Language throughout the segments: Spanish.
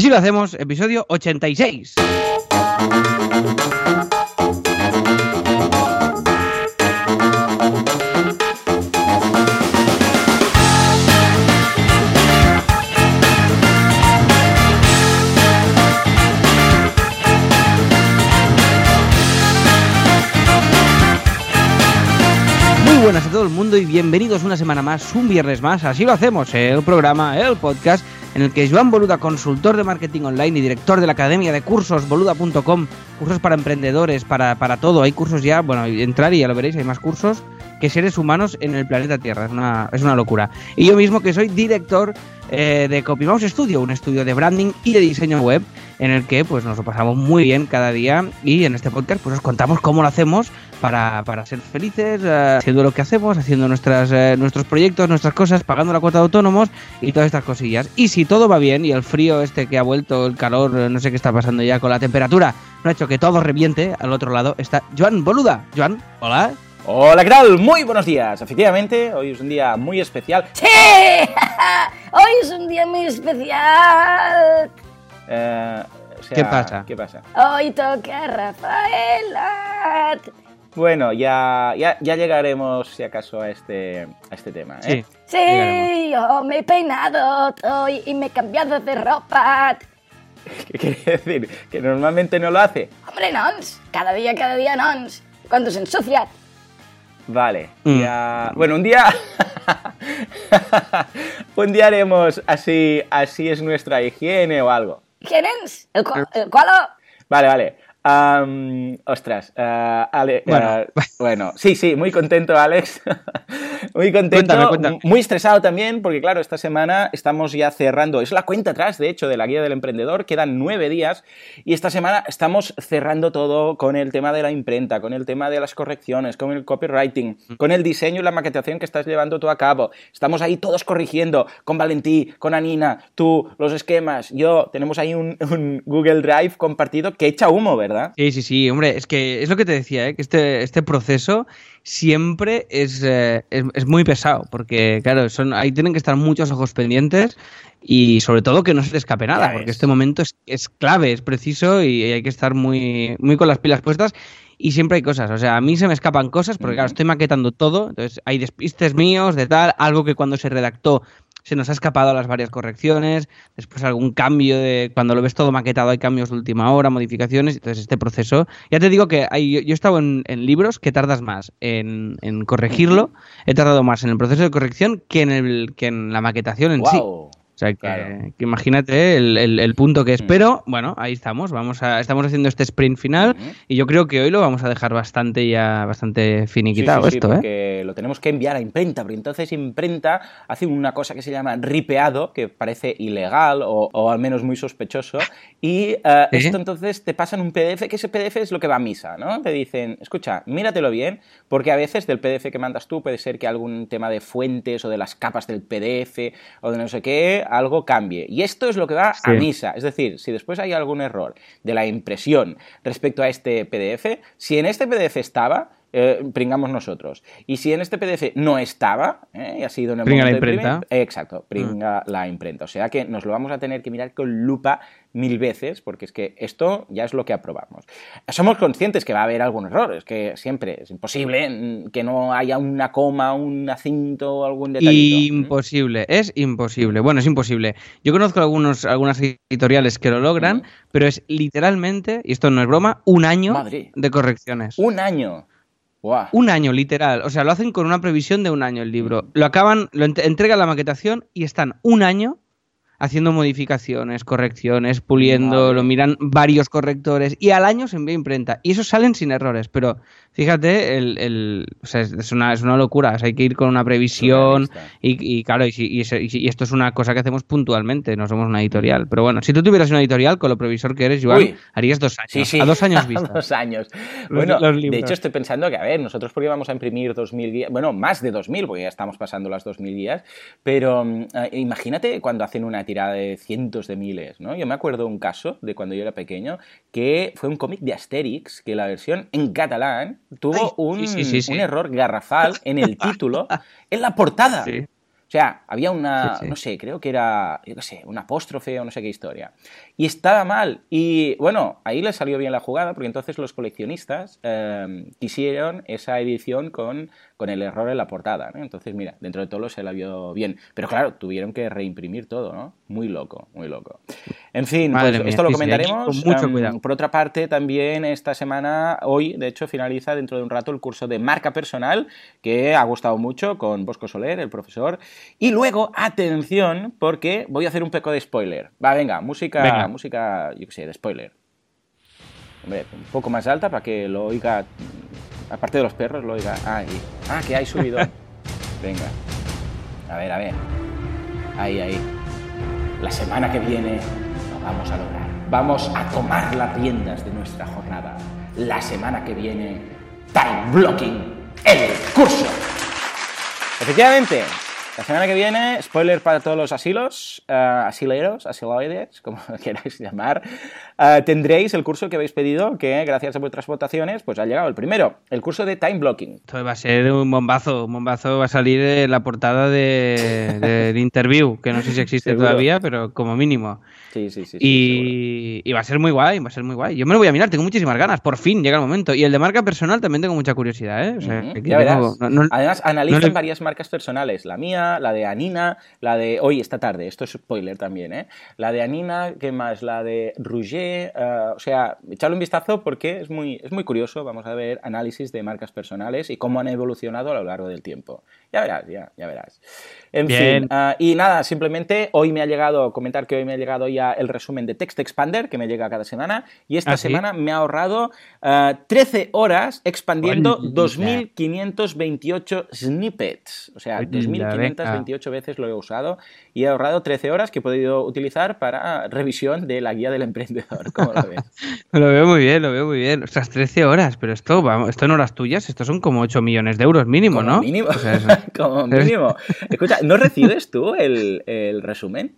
Así lo hacemos, episodio 86. Muy buenas a todo el mundo y bienvenidos una semana más, un viernes más. Así lo hacemos, el programa, el podcast en el que Joan Boluda, consultor de marketing online y director de la academia de cursos boluda.com, cursos para emprendedores, para, para todo. Hay cursos ya, bueno, entrar y ya lo veréis, hay más cursos que seres humanos en el planeta Tierra. Es una, es una locura. Y yo mismo que soy director eh, de CopyMouse Studio, un estudio de branding y de diseño web en el que pues nos lo pasamos muy bien cada día y en este podcast pues os contamos cómo lo hacemos para, para ser felices, eh, haciendo lo que hacemos, haciendo nuestras, eh, nuestros proyectos, nuestras cosas, pagando la cuota de autónomos y todas estas cosillas. Y si todo va bien y el frío este que ha vuelto, el calor, eh, no sé qué está pasando ya con la temperatura, no ha hecho que todo reviente, al otro lado está Joan Boluda. Joan, hola. Hola, ¿qué tal? Muy buenos días. Efectivamente, hoy es un día muy especial. ¡Sí! Hoy es un día muy especial. Eh, o sea, ¿Qué pasa? ¿Qué pasa? Hoy toca Rafaela. Bueno, ya, ya, ya llegaremos, si acaso, a este, a este tema. ¿eh? Sí. Sí, yo me he peinado hoy y me he cambiado de ropa. ¿Qué quiere decir? ¿Que normalmente no lo hace? Hombre, nons. Cada día, cada día, nons. Cuando se ensucia. Vale. Mm. Ya... Bueno, un día... un día haremos así, así es nuestra higiene o algo. ¿Quién es? ¿El, cu el cualo? Vale, vale. Am, ostras, Ale- Bueno. ah, bueno, sí, sí, muy contento, Alex. muy contento, Cuéntame, cuéntame. muy estresado también, porque claro, esta semana estamos ya cerrando, es la cuenta atrás, de hecho, de la guía del emprendedor, quedan nueve días, y esta semana estamos cerrando todo con el tema de la imprenta, con el tema de las correcciones, con el copywriting, con el diseño y la maquetación que estás llevando tú a cabo. Estamos ahí todos corrigiendo, con Valentí, con Anina, tú, los esquemas, yo, tenemos ahí un, un Google Drive compartido que echa humo, ¿verdad? Sí, sí, sí, hombre, es que es lo que te decía, ¿eh? que este, este proceso siempre es, eh, es, es muy pesado, porque claro, son, ahí tienen que estar muchos ojos pendientes y sobre todo que no se te escape nada, porque este momento es, es clave, es preciso y hay que estar muy, muy con las pilas puestas. Y siempre hay cosas, o sea, a mí se me escapan cosas porque, claro, estoy maquetando todo, entonces hay despistes míos de tal, algo que cuando se redactó se nos ha escapado a las varias correcciones, después algún cambio de cuando lo ves todo maquetado hay cambios de última hora, modificaciones, entonces este proceso, ya te digo que hay, yo, yo he estado en, en libros que tardas más en, en corregirlo, he tardado más en el proceso de corrección que en, el, que en la maquetación en sí. ¡Wow! O sea, que, Claro. que imagínate el, el- el punto que es. Mm. Pero bueno, ahí estamos. Vamos a, estamos haciendo este sprint final y yo creo que hoy lo vamos a dejar bastante ya bastante finiquitado Sí, sí, sí, esto, ¿eh? porque lo tenemos que enviar a imprenta, porque entonces imprenta hace una cosa que se llama ripeado, que parece ilegal o, o al menos muy sospechoso, y eh, esto entonces te pasan un PDF, que ese PDF es lo que va a misa, ¿no? Te dicen, escucha, míratelo bien, porque a veces del PDF que mandas tú puede ser que algún tema de fuentes o de las capas del PDF o de no sé qué, algo cambie. Y esto es lo que va a Sí. misa. Es decir, si después hay algún error de la impresión respecto a este PDF, si en este PDF estaba, eh, pringamos nosotros. Y si en este PDF no estaba, eh, y ha sido en el Pringa la momento imprenta. exacto, pringa la imprenta. O sea que nos lo vamos a tener que mirar con lupa mil veces, porque es que esto ya es lo que aprobamos. Somos conscientes que va a haber algún error, es que siempre es imposible mm, que no haya una coma, un acento, algún detallito. Imposible, es imposible. Bueno, es imposible. Yo conozco algunos, algunas editoriales que lo logran, pero es literalmente, y esto no es broma, un año Madre. de correcciones. Un año. Un año, literal. O sea, lo hacen con una previsión de un año el libro. Lo acaban, lo ent- entregan la maquetación y están un año haciendo modificaciones, correcciones, puliendo, lo miran varios correctores y al año se envía a imprenta. Y esos salen sin errores, pero fíjate, el, el- o sea, es, una, es una locura. O sea, hay que ir con una previsión y, y claro, y, y esto es una cosa que hacemos puntualmente, no somos una editorial. Pero bueno, si tú tuvieras una editorial con lo previsor que eres, Joan, Uy. harías dos años. Sí, sí. A dos años A vista. dos años. Bueno, los de hecho estoy pensando que, a ver, nosotros porque vamos a imprimir 2.000 guías, bueno, más de 2.000, porque ya estamos pasando las 2.000 guías, pero mm, eh, imagínate cuando hacen una tirada de cientos de miles, ¿no? Yo me acuerdo un caso de cuando yo era pequeño, que fue un cómic de Asterix, que la versión en catalán tuvo un, sí, sí, sí, sí. un error garrafal en el título, en la portada. O sea, había una, no sé, creo que era, yo qué sé, un apóstrofe o no sé qué historia. Y estaba mal. Y bueno, ahí le salió bien la jugada porque entonces los coleccionistas eh, quisieron esa edición con, con el error en la portada. ¿no? Entonces, mira, dentro de todo se la vio bien. Pero claro, tuvieron que reimprimir todo, ¿no? Muy loco, muy loco. En fin, pues mía, esto lo comentaremos. con mucho Em, cuidado. por otra parte, también esta semana, hoy, de hecho, finaliza dentro de un rato el curso de marca personal, que ha gustado mucho con Bosco Soler, el profesor. Y luego, atención, porque voy a hacer un poco de spoiler. Va, venga, música, Venga. Música, yo qué sé, de spoiler. Hombre, un poco más alta para que lo oiga, aparte de los perros, lo oiga. Ah, y- ah que hay subidón. Venga. A ver, a ver. Ahí, ahí. La semana que viene lo vamos a lograr. Vamos a tomar las riendas de nuestra jornada. La semana que viene, Time Blocking, el curso. Efectivamente, la semana que viene, spoiler para todos los asilos, eh, asileros, asiloides, como queráis llamar, eh, tendréis el curso que habéis pedido, que gracias a vuestras votaciones, pues ha llegado el primero, el curso de Time Blocking. Esto va a ser un bombazo. Un bombazo va a salir en la portada de, del interview, que no sé si existe Seguro. todavía, pero como mínimo. Sí, sí, sí. Y, y va a ser muy guay, va a ser muy guay. Yo me lo voy a mirar, tengo muchísimas ganas. Por fin llega el momento. Y el de marca personal también tengo mucha curiosidad, ¿eh? O sea, Ujú, que ya tengo- verás. no- no- Además, analizan no le- varias marcas personales. La mía, la de Anina, la de hoy, esta tarde. Esto es spoiler también, ¿eh? La de Anina, ¿qué más? La de Rouget. eh, o sea, echarle un vistazo porque es muy, es muy curioso. Vamos a ver análisis de marcas personales y cómo han evolucionado a lo largo del tiempo. Ya verás, ya, ya verás. En Bien. fin, ah, y nada, simplemente hoy me ha llegado, comentar que hoy me ha llegado ya el resumen de Text Expander, que me llega cada semana, y esta ¿Ah, sí? semana me ha ahorrado ah, 13 horas expandiendo Hola. 2528 snippets. O sea, Hola, 2528 veces lo he usado y he ahorrado 13 horas que he podido utilizar para revisión de la guía del emprendedor. ¿Cómo lo ves? Lo veo muy bien, lo veo muy bien. Ostras, 13 horas, pero esto, vamos, esto en horas tuyas, esto son como 8 millones de euros mínimo, Como ¿no? mínimo. O sea, Como mínimo. Escucha, ¿no recibes tú el, el resumen?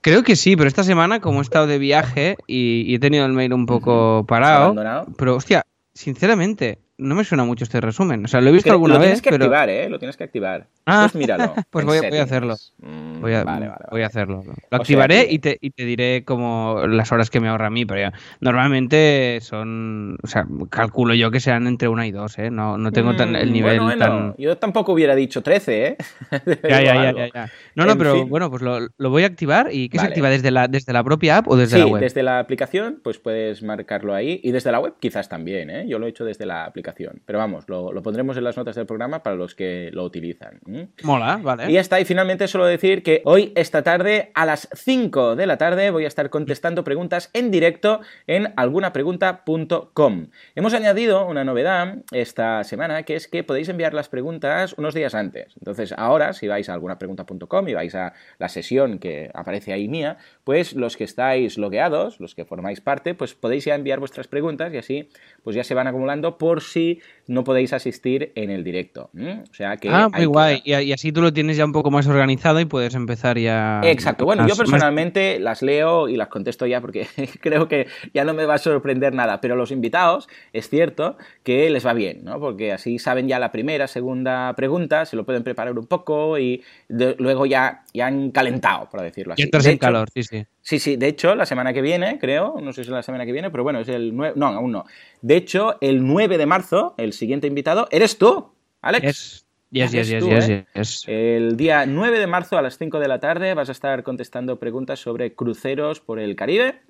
Creo que sí, pero esta semana, como he estado de viaje y, y he tenido el mail un poco parado, abandonado? pero hostia, sinceramente, no me suena mucho este resumen. O sea, lo he visto alguna lo vez, tienes que pero activar, ¿eh? Lo tienes que activar. Ah. Pues míralo. Pues voy a- voy a hacerlo. Mm, voy a, vale, vale, voy a hacerlo. Lo activaré y, te, y te diré como las horas que me ahorra a mí, pero ya, normalmente son, o sea, calculo yo que sean entre una y dos, ¿eh? No, no tengo tan, el Mm, nivel bueno, bueno, tan... Yo tampoco hubiera dicho 13, ¿eh? Ya, ya, ya, algo. ya, ya. No, no, En pero fin. bueno, pues lo, lo voy a activar y ¿qué se activa desde la, desde la propia app o desde Sí, la web? desde la aplicación, pues puedes marcarlo ahí. Y desde la web quizás también, ¿eh? Yo lo he hecho desde la aplicación. Pero vamos, lo, lo pondremos en las notas del programa para los que lo utilizan. Mola, vale. Y ya está, y finalmente solo decir que hoy, esta tarde, a las 5 de la tarde, voy a estar contestando preguntas en directo en algunapregunta.com. Hemos añadido una novedad esta semana, que es que podéis enviar las preguntas unos días antes. Entonces, ahora, si vais a algunapregunta.com y vais a la sesión que aparece ahí mía, pues los que estáis logueados, los que formáis parte, pues podéis ya enviar vuestras preguntas y así pues ya se van acumulando por si no podéis asistir en el directo. O sea que ah, muy guay. Y, así tú lo tienes ya un poco más organizado y puedes empezar ya... Exacto. Bueno, más- yo más- personalmente las leo y las contesto ya porque creo que ya no me va a sorprender nada. Pero los invitados, es cierto que les va bien, ¿no? Porque así saben ya la primera, segunda pregunta, se lo pueden preparar un poco y de- luego ya, ya han calentado, por decirlo así. Y entras De en hecho- calor, sí, sí. Sí, sí, de hecho, la semana que viene, creo, no sé si es la semana que viene, pero bueno, es el 9, no, aún no. De hecho, el 9 de marzo, el siguiente invitado, eres tú, Alex. Yes, yes, yes, Eres yes, tú, yes, ¿eh? yes. El día 9 de marzo a las 5 de la tarde vas a estar contestando preguntas sobre cruceros por el Caribe.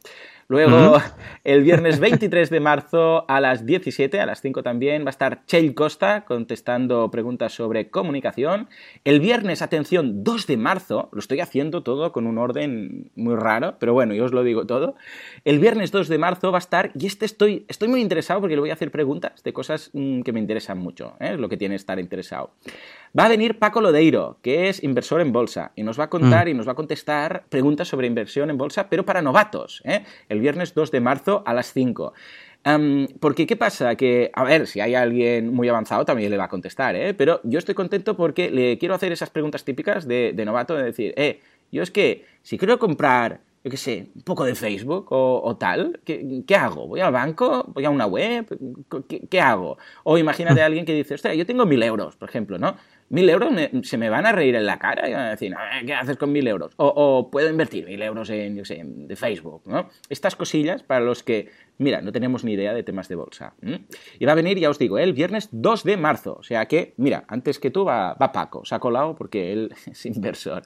Luego, el viernes 23 de marzo a las 17, a las 5 también, va a estar Chell Costa contestando preguntas sobre comunicación. El viernes, atención, 2 de marzo, lo estoy haciendo todo con un orden muy raro, pero bueno, yo os lo digo todo. El viernes 2 de marzo va a estar, y este estoy, estoy muy interesado porque le voy a hacer preguntas de cosas mm, que me interesan mucho, ¿eh? es lo que tiene estar interesado. Va a venir Paco Lodeiro, que es inversor en bolsa, y nos va a contar y nos va a contestar preguntas sobre inversión en bolsa, pero para novatos, ¿eh? el viernes 2 de marzo a las 5. Am, porque, ¿qué pasa? Que, a ver, si hay alguien muy avanzado también le va a contestar, ¿eh? Pero yo estoy contento porque le quiero hacer esas preguntas típicas de, de novato, de decir, eh, yo es que si quiero comprar, yo qué sé, un poco de Facebook o, o tal, ¿qué, qué hago? ¿Voy al banco? ¿Voy a una web? ¿Qué, qué hago? O imagínate a alguien que dice, ostras, yo tengo mil euros, por ejemplo, ¿no? Mil euros me- se me van a reír en la cara y van a decir, "Ah, ¿qué haces con mil euros? O, puedo invertir mil euros en, yo sé, de Facebook, ¿no? Estas cosillas para los que, mira, no tenemos ni idea de temas de bolsa. Y va a venir, ya os digo, el viernes 2 de marzo. O sea que, mira, antes que tú va, va Paco, se ha colado porque él es inversor.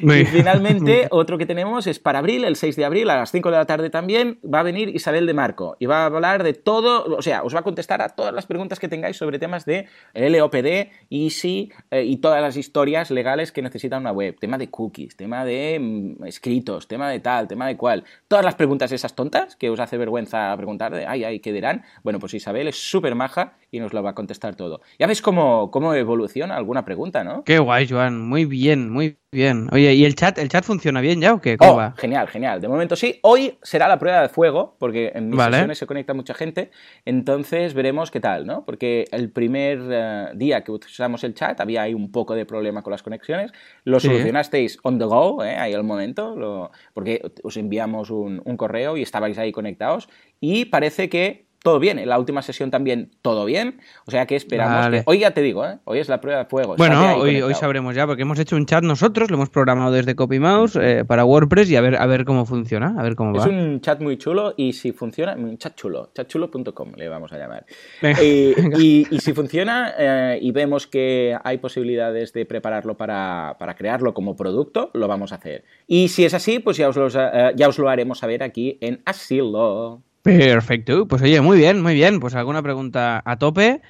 Y bien. finalmente, otro que tenemos es para abril, el 6 de abril, a las 5 de la tarde también, va a venir Isabel de Marco y va a hablar de todo, o sea, os va a contestar a todas las preguntas que tengáis sobre temas de LOPD, Easy eh, y todas las historias legales que necesita una web. Tema de cookies, tema de mm, escritos, tema de tal, tema de cual. Todas las preguntas esas tontas que os hace vergüenza preguntar de, ay, ay, ¿qué dirán? Bueno, pues Isabel es súper maja y nos lo va a contestar todo. Ya veis cómo, cómo evoluciona alguna pregunta, ¿no? Qué guay, Joan. Muy bien, muy bien. Oye, ¿y el chat, el chat funciona bien ya o qué? ¿Cómo Oh, va? genial, genial. De momento sí. Hoy será la prueba de fuego, porque en mis Vale. sesiones se conecta mucha gente. Entonces veremos qué tal, ¿no? Porque el primer eh, día que usamos el chat había ahí un poco de problema con las conexiones. Lo Sí. solucionasteis on the go, ¿eh? ahí al momento, lo- porque os enviamos un, un correo y estabais ahí conectados. Y parece que todo bien. En la última sesión también todo bien. O sea que esperamos. Vale. que- Hoy ya te digo, ¿eh? Hoy es la prueba de fuego. Bueno, hoy, sabremos ya, porque hemos hecho un chat nosotros, lo hemos programado desde CopyMouse eh, para WordPress y a ver, a ver cómo funciona, a ver cómo Es va. un chat muy chulo y si funciona, un chat chulo, chatchulo.com le vamos a llamar. Venga, Y, venga. y- y si funciona eh, y vemos que hay posibilidades de prepararlo para, para crearlo como producto, lo vamos a hacer. Y si es así, pues ya os, los, eh, ya os lo haremos saber aquí en Asilo. Perfecto. Pues oye, muy bien, muy bien. Pues alguna pregunta a tope.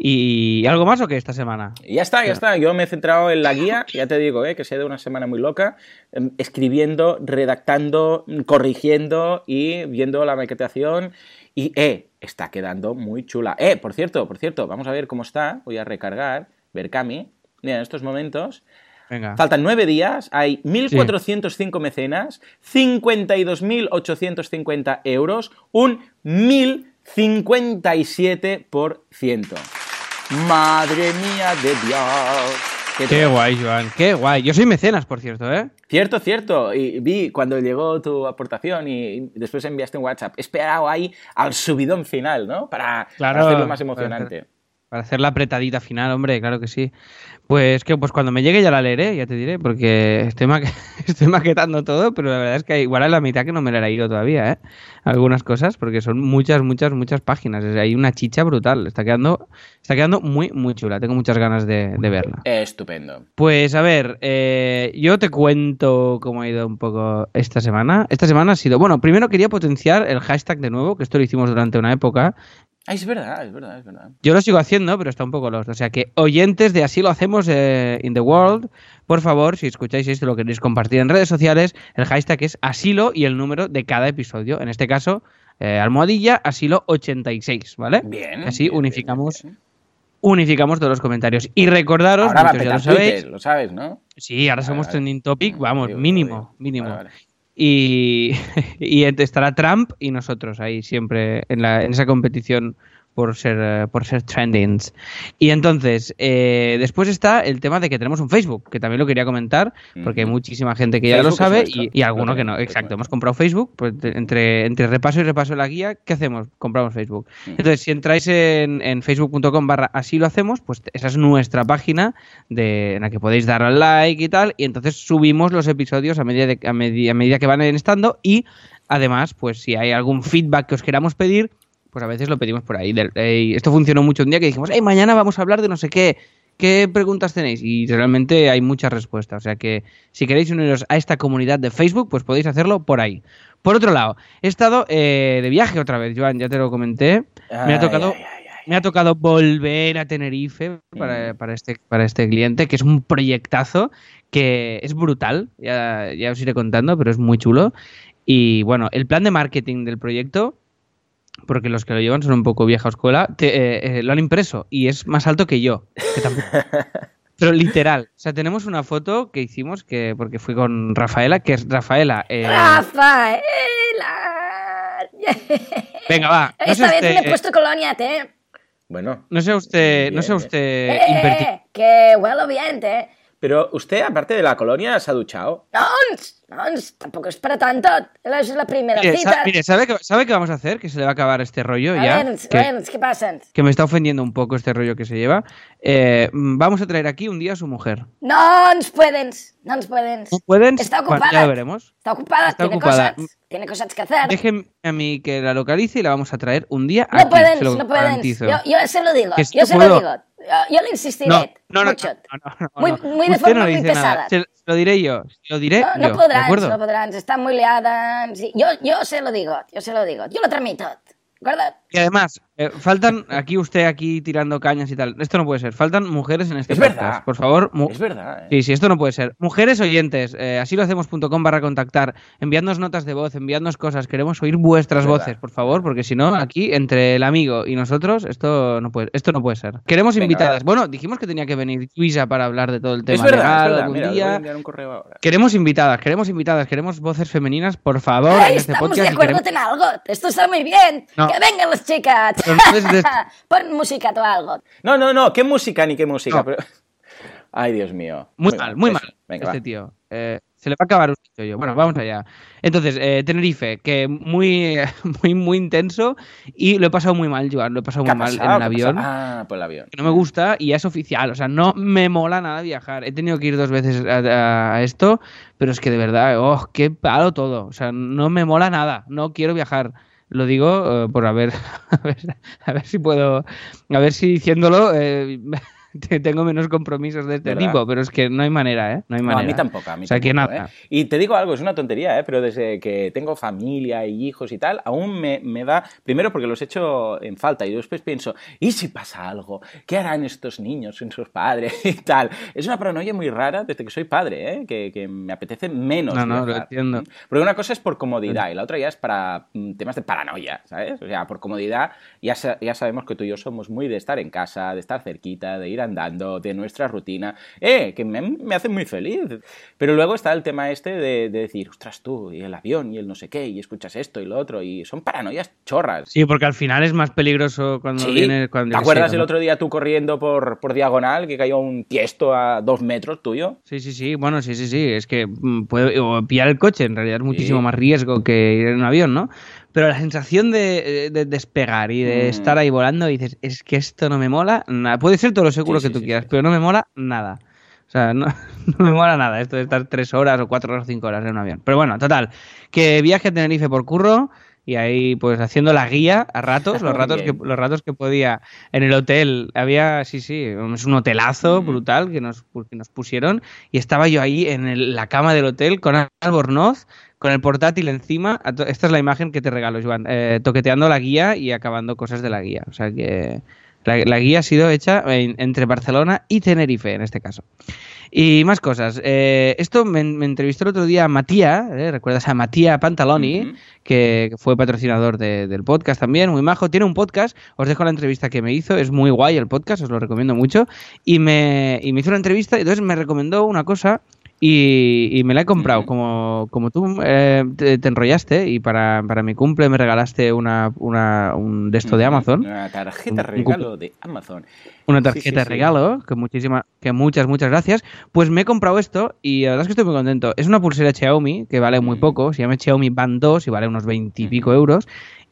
¿Y algo más o qué esta semana? Ya está, ya está. Yo me he centrado en la guía, ya te digo, eh, que sea de una semana muy loca, em, escribiendo, redactando, corrigiendo y viendo la maquetación. Y, eh, está quedando muy chula. Eh, por cierto, por cierto, vamos a ver cómo está. Voy a recargar, ver Cami. Mira, en estos momentos Venga. Faltan nueve días, hay 1.405 mecenas, 52.850 euros, un 1.057%. Madre mía de Dios. ¿Qué guay, Joan. Qué guay. Yo soy mecenas, por cierto, ¿eh? Cierto, cierto. Y vi cuando llegó tu aportación y después enviaste un WhatsApp. He esperado ahí al subidón final, ¿no? Para, para hacerlo más para emocionante. Para hacer la apretadita final, hombre, claro que sí. Pues que pues cuando me llegue ya la leeré, ya te diré, porque estoy, maque- estoy maquetando todo, pero la verdad es que igual es la mitad que no me la he leído todavía, ¿eh? Algunas cosas, porque son muchas, muchas, muchas páginas. Hay una chicha brutal. Está quedando, está quedando muy, muy chula. Tengo muchas ganas de, de verla. Estupendo. Pues a ver, eh, yo te cuento cómo ha ido un poco esta semana. Esta semana ha sido, bueno, primero quería potenciar el hashtag de nuevo, que esto lo hicimos durante una época. Ah, es verdad, es verdad, es verdad. Yo lo sigo haciendo, pero está un poco lost. O sea que oyentes de Así lo hacemos eh, in the world, por favor, si escucháis esto, lo queréis compartir en redes sociales, el hashtag es asilo y el número de cada episodio. En este caso, eh, almohadilla asilo 86, ¿vale? Bien. Así bien, unificamos, bien, bien. unificamos todos los comentarios. Y recordaros, Ahora muchos ya lo sabéis. Twitter, lo sabes, ¿no? Sí, ahora Vale, somos vale. trending topic, vamos, mínimo, mínimo. Vale. Y, y estará Trump y nosotros ahí siempre en, la, en esa competición por ser, eh, por ser trendings. Y entonces, eh, después está el tema de que tenemos un Facebook, que también lo quería comentar, porque hay muchísima gente que ya Facebook lo sabe y, y alguno que no. Exacto, hemos comprado Facebook, pues entre, entre repaso y repaso de la guía, ¿qué hacemos? Compramos Facebook. Entonces, si entráis en, en facebook.com barra así lo hacemos, pues esa es nuestra página de, en la que podéis dar al like y tal, y entonces subimos los episodios a medida, de- a medi- a medida que van estando y además, pues si hay algún feedback que os queramos pedir, pues a veces lo pedimos por ahí. Del- "Ey, esto funcionó mucho un día que dijimos, hey, mañana vamos a hablar de no sé qué. ¿Qué preguntas tenéis? Y realmente hay muchas respuestas. O sea que si queréis uniros a esta comunidad de Facebook, pues podéis hacerlo por ahí. Por otro lado, he estado eh, de viaje otra vez, Joan, ya te lo comenté. Me ha tocado, ay, ay, ay. me ha tocado volver a Tenerife para, para este, para este cliente, que es un proyectazo que es brutal, ya, ya os iré contando, pero es muy chulo. Y bueno, el plan de marketing del proyecto, porque los que lo llevan son un poco vieja escuela, te- eh, eh, lo han impreso y es más alto que yo. que tampoco- Pero literal, o sea, tenemos una foto que hicimos que porque fui con Rafaela, que es Rafaela. eh, Rafaela. venga, va. No Esta vez me he usted, puesto colonia, ¿eh? Bueno, no sea usted, no sea Bien, usted Eh, que huelo bien, ¿eh? Pero usted, aparte de la colonia, se ha duchado. Doncs, doncs, tampoco es para tanto. Es la primera Mire, cita. sa- mire, ¿sabe, qué, ¿sabe qué vamos a hacer? Que se le va a acabar este rollo a ya. ver, que, a ver, ¿qué pasa? que me está ofendiendo un poco este rollo que se lleva. Eh, vamos a traer aquí un día a su mujer. No ens pueden, no ens pueden. ¿No pueden? Está Bueno, ocupada. ya lo veremos. Está ocupada, Está tiene ocupada. cosas, tiene cosas que hacer. Déjeme a mí que la localice y la vamos a traer un día No aquí. pueden, se lo no pueden. Yo, yo se lo digo, Que yo se puedo. lo digo. Yo, yo le insistiré No, no, no, mucho. no, no, no, muy, muy de forma muy pesada. Se, se lo diré yo. Se lo diré No, yo. no ¿de podrán, acuerdo? no podrán, están muy liadas. Sí, Yo, yo se lo digo, yo se lo digo. Yo lo tramito, ¿de acuerdo? Y además, eh, faltan aquí usted aquí tirando cañas y tal. Esto no puede ser. Faltan mujeres en este Es podcast. verdad. Por favor, Es verdad, ¿eh? Sí, sí, esto no puede ser. Mujeres oyentes, eh, así lo hacemos.com barra contactar, enviadnos notas de voz, enviadnos cosas, queremos oír vuestras Es verdad. voces, por favor, porque si no, aquí, entre el amigo y nosotros, esto no puede, esto no puede ser. Queremos Venga, invitadas. Bueno, dijimos que tenía que venir Luisa para hablar de todo el tema Es verdad, legal es verdad. algún Mira, le voy a día. enviar un correo ahora. Queremos invitadas, queremos invitadas, queremos voces femeninas, por favor, Ay, en este estamos podcast. de acuerdo queremos- en algo. Esto está muy bien. No. Que vengan las chicas. Es de- Pon música o algo. No, no, no, qué música ni qué música. No. pero- Ay, Dios mío. Muy mal, muy mal. Venga, este va. tío. Eh, se le va a acabar un yo. Bueno, vamos allá. Entonces, eh, Tenerife, que muy, muy, muy intenso y lo he pasado muy mal, Joan. Lo he pasado ¿Qué muy ha mal en pasado? el ¿Qué ha avión. Ah, por el avión. que no me gusta y ya es oficial. O sea, no me mola nada viajar. He tenido que ir dos veces a, a- a esto, pero es que de verdad, oh, qué palo todo. O sea, no me mola nada. No quiero viajar. Lo digo eh, por a ver, a ver, a ver si puedo, a ver si diciéndolo eh, tengo menos compromisos de este ¿Verdad? tipo, pero es que no hay manera, ¿eh? No hay No, manera. a mí tampoco, a mí O sea, que tampoco, nada. ¿eh? Y te digo algo, es una tontería, ¿eh? pero desde que tengo familia y hijos y tal, aún me, me da, primero porque los echo en falta y después pienso, ¿y si pasa algo? ¿Qué harán estos niños sin sus padres y tal? Es una paranoia muy rara desde que soy padre, ¿eh? que, que me apetece menos. No, no, lo entiendo. Porque una cosa es por comodidad y la otra ya es para mm, temas de paranoia, ¿sabes? O sea, por comodidad ya, ya sabemos que tú y yo somos muy de estar en casa, de estar cerquita, de ir andando, de nuestra rutina, eh, que me, me hace muy feliz. Pero luego está el tema este de, de decir, ostras tú, y el avión, y el no sé qué, y escuchas esto y lo otro, y son paranoias chorras. Sí, porque al final es más peligroso cuando Sí. viene. Cuando, ¿Te sé, acuerdas el otro día tú corriendo por, por diagonal que cayó un tiesto a dos metros tuyo? Sí, sí, sí, bueno, sí, sí, sí, es que mm, puede, o pillar el coche en realidad es muchísimo Sí. más riesgo que ir en un avión, ¿no? Pero la sensación de, de despegar y de Mm. estar ahí volando y dices, es que esto no me mola nada. Puede ser todo lo seguro Sí, que sí, tú sí, quieras, pero no me mola nada. O sea, no, no me mola nada esto de estar tres horas o cuatro horas o cinco horas en un avión. Pero bueno, total, que viaje a Tenerife por curro y ahí pues haciendo la guía a ratos, los ratos que, los ratos que podía en el hotel. Había, sí, sí, es un hotelazo Mm. brutal que nos, que nos pusieron y estaba yo ahí en el- la cama del hotel con Albornoz, con el portátil encima. Esta es la imagen que te regalo, Joan. eh, toqueteando la guía y acabando cosas de la guía. O sea que la, la guía ha sido hecha en- entre Barcelona y Tenerife, en este caso. Y más cosas. Eh, esto me, me entrevistó el otro día a Matías, ¿eh? ¿recuerdas a Matías Pantaloni? Que fue patrocinador de- del podcast también, muy majo. Tiene un podcast, os dejo la entrevista que me hizo, es muy guay el podcast, os lo recomiendo mucho. Y me, y me hizo una entrevista y entonces me recomendó una cosa y, y me la he comprado. Como, como tú eh, te, te enrollaste y para, para mi cumple me regalaste una, una, un de esto de. Amazon. Una tarjeta Un- un regalo de Amazon. Una tarjeta sí, regalo, que muchísimas, que muchas, muchas gracias. Pues me he comprado esto y la verdad es que estoy muy contento. Es una pulsera Xiaomi que vale muy Mm. poco, se llama Xiaomi Band 2 y vale unos 20 y pico euros.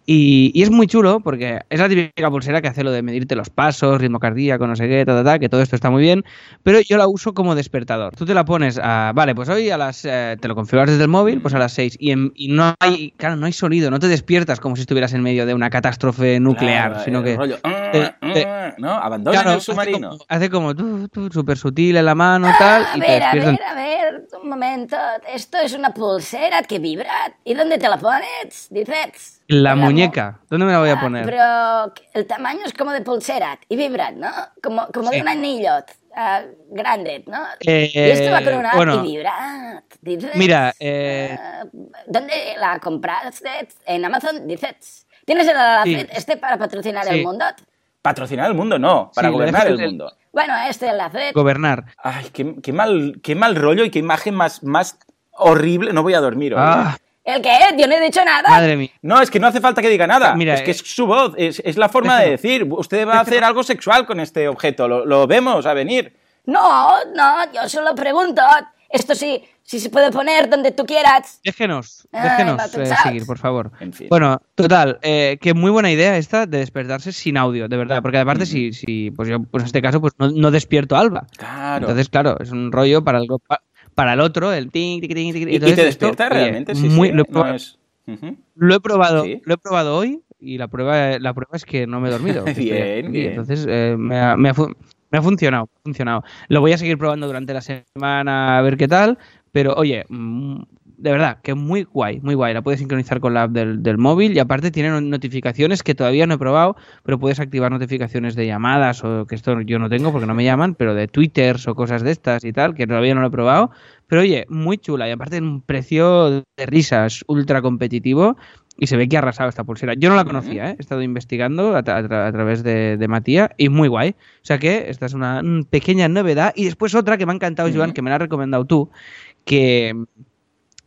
Y, y es muy chulo porque es la típica pulsera que hace lo de medirte los pasos, ritmo cardíaco, no sé qué, ta, ta, ta, que todo esto está muy bien, pero yo la uso como despertador. Tú te la pones a, vale, pues hoy a las, eh, te lo configuras desde el móvil, pues a las 6 y, en- y no hay, claro, no hay sonido, no te despiertas como si estuvieras en medio de una catástrofe nuclear, Claro, sino que... rollo, "Ah, eh, ah", ¿no? Abandonan Claro, el hace submarino. como- Hace como, tú, tú, súper sutil en la mano tal, A y ver, a ver, a ver, un momento. Esto es una pulsera que vibra. ¿Y dónde te la pones? Dices. La muñeca, ¿dónde me la voy a Ah, poner? Pero el tamaño es como de pulsera y vibra, ¿no? Como, como Sí. de un anillo ah, grande, ¿no? Eh, y esto va con una bueno. y vibra. dices. Mira, eh, Ah, ¿Dónde la compraste? En Amazon, dices. ¿Tienes el Sí. este para patrocinar Sí. el mundo? Patrocinar el mundo, no, para Sí, gobernar el el- mundo. Bueno, este enlace. Gobernar. Ay, qué, qué mal, qué mal rollo y qué imagen más, más horrible. No voy a dormir hoy. Ah, ¿El qué? Yo no he dicho nada. madre mía. No, es que no hace falta que diga nada. Mira, es que eh, es su voz, es, es la forma de decir. Usted va a hacer algo sexual con este objeto. Lo, lo vemos a venir. No, no, yo solo pregunto. Esto sí, sí se puede poner donde tú quieras. Déjenos, déjenos eh, seguir, por favor. En fin. Bueno, total, eh, que muy buena idea esta de despertarse sin audio, de verdad, porque aparte Mm. si, si pues yo pues en este caso pues no, no despierto a Alba. Claro. Entonces, claro, es un rollo para el, pa- para el otro, el ting, ting, ting, ting. ¿Y, y Entonces, te esto, despierta oye, realmente? Sí, muy- sí, lo, he no probado, lo he probado, Sí. lo he probado hoy y la prueba, la prueba es que no me he dormido. Bien, bien. Entonces, eh, me, ha, me ha me ha funcionado, me ha funcionado. Lo voy a seguir probando durante la semana a ver qué tal, pero oye, mm, de verdad, que muy guay, muy guay. La puedes sincronizar con la app del, del móvil y aparte tiene no- notificaciones que todavía no he probado, pero puedes activar notificaciones de llamadas o que esto yo no tengo porque no me llaman, pero de twitters o cosas de estas y tal, que todavía no lo he probado. Pero oye, muy chula y aparte en un precio de risas ultra competitivo y se ve que ha arrasado esta pulsera. Yo no la conocía, ¿eh? he estado investigando a, tra- a tra- a través de, de Matías y muy guay. O sea que esta es una mm, pequeña novedad. Y después otra que me ha encantado, Joan, Ujú. que me la has recomendado tú, que,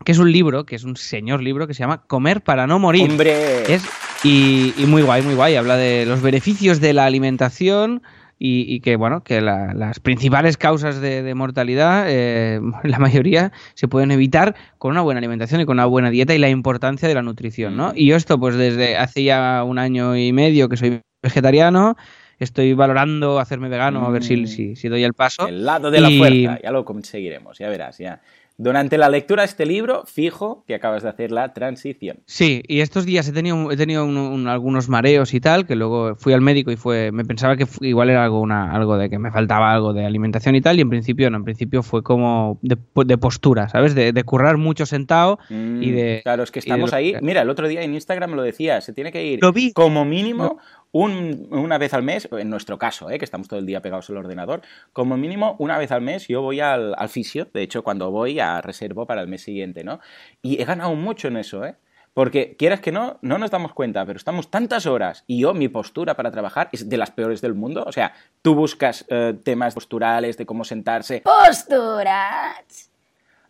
que es un libro, que es un señor libro que se llama Comer para no morir. Hombre, Es, y, y muy guay, muy guay. Habla de los beneficios de la alimentación y, y que, bueno, que la- las principales causas de, de mortalidad, eh, la mayoría, se pueden evitar con una buena alimentación y con una buena dieta y la importancia de la nutrición, ¿no? Y yo esto, pues desde hace ya un año y medio que soy vegetariano, estoy valorando hacerme vegano, a ver si, Mm. si, si doy el paso. el lado de la fuerza, ya lo conseguiremos, ya verás, ya. Durante la lectura de este libro, fijo que acabas de hacer la transición. Sí, y estos días he tenido, he tenido un- un- algunos mareos y tal, que luego fui al médico y fue, me pensaba que igual era algo, una, algo de que me faltaba algo de alimentación y tal, y en principio no, en principio fue como de, de postura, ¿sabes? De, de currar mucho sentado y Mm, de... Claro, es que estamos ahí. Mira, el otro día en Instagram lo decía, se tiene que ir Lo vi. como mínimo un- una vez al mes, en nuestro caso, ¿eh? que estamos todo el día pegados al ordenador, como mínimo una vez al mes yo voy al, al fisio, de hecho cuando voy a reservo para el mes siguiente, ¿no? Y he ganado mucho en eso, ¿eh? Porque quieras que no, no nos damos cuenta, pero estamos tantas horas y yo, mi postura para trabajar es de las peores del mundo. O sea, tú buscas eh, temas posturales de cómo sentarse, Posturas.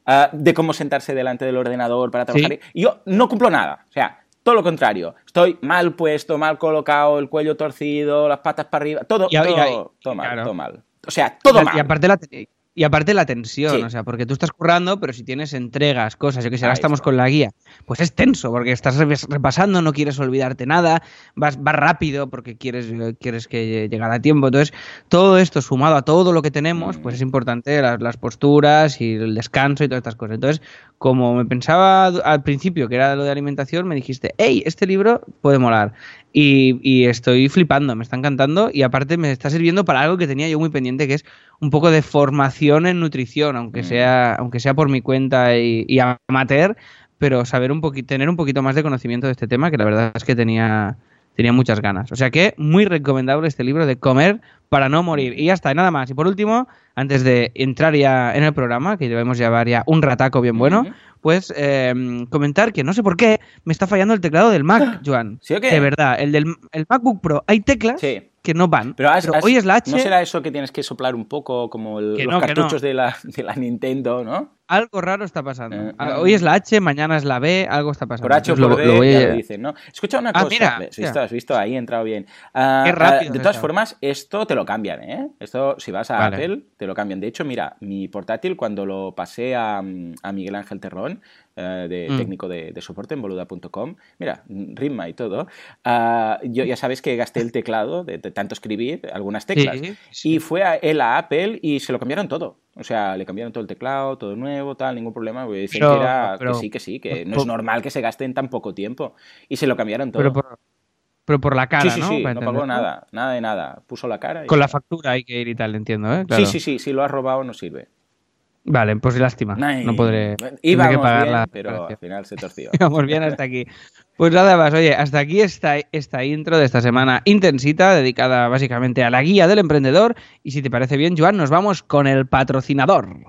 ah, de cómo sentarse delante del ordenador para trabajar. Sí. Y yo no cumplo nada. O sea, todo lo contrario. Estoy mal puesto, mal colocado, el cuello torcido, las patas para arriba, todo, Y a- y a- todo, todo mal, claro. todo mal. O sea, todo y, mal. y aparte la, y aparte la tensión, Sí. o sea, porque tú estás currando, pero si tienes entregas, cosas, yo que sé, ahora estamos con la guía, pues es tenso, porque estás repasando, no quieres olvidarte nada, vas, vas rápido porque quieres, eh, quieres que llegar a tiempo. Entonces, todo esto sumado a todo lo que tenemos, pues Mm. es importante las, las posturas y el descanso y todas estas cosas. Entonces, como me pensaba al principio que era lo de alimentación, me dijiste, hey, este libro puede molar. Y, y estoy flipando, me está encantando y aparte me está sirviendo para algo que tenía yo muy pendiente, que es un poco de formación en nutrición, aunque Mm. sea, aunque sea por mi cuenta y, y amateur, pero saber un poquito, tener un poquito más de conocimiento de este tema, que la verdad es que tenía, tenía muchas ganas. O sea que muy recomendable este libro de comer para no morir. Y ya está, y nada más. Y por último, antes de entrar ya en el programa, que debemos llevar ya un rataco bien bueno, pues eh, comentar que no sé por qué me está fallando el teclado del Mac, Joan. ¿Sí o qué? De verdad, el del el MacBook Pro, hay teclas Sí. Que no van. Pero, has- has- hoy es la H, ¿No será eso que tienes que soplar un poco como el- los no, cartuchos no. de, la, de la Nintendo, ¿no? Algo raro está pasando. Eh, Ah, eh. hoy es la H, mañana es la B, algo está pasando. Por H por lo- D, lo voy ya lo dicen, ¿no? Escucha una Ah, cosa. mira, ¿Has visto? ¿Has visto? Ahí he entrado bien. Ah, Qué ah, rápido de todas formas, esto te lo cambian, ¿eh? Esto, si vas a Vale. Apple, te lo cambian. De hecho, mira, mi portátil, cuando lo pasé a, a Miguel Ángel Terrón, eh, de Mm. técnico de, de soporte en boluda.com, mira, ritma y todo, ah, yo ya sabes que gasté el teclado de, de tanto escribir, algunas teclas. Sí, sí. Y fue a él a Apple y se lo cambiaron todo. O sea, le cambiaron todo el teclado, todo nuevo, tal, ningún problema. Dicen Pero- que, era, pero- que sí, que sí, que no por- es normal que se gaste en tan poco tiempo. Y se lo cambiaron todo. Pero por, pero por la cara, sí, sí, ¿no? sí, no pagó nada, nada de nada. Puso la cara y... Con la factura hay que ir y tal, entiendo, ¿eh? Claro. Sí, sí, sí, si lo has robado no sirve. Vale, pues lástima. Ay, no podré. Íbamos que pagar bien, la pero al final se torció. Vamos bien hasta aquí. Pues nada más, oye, hasta aquí esta, esta intro de esta semana intensita, dedicada básicamente a la guía del emprendedor. Y si te parece bien, Joan, nos vamos con el patrocinador.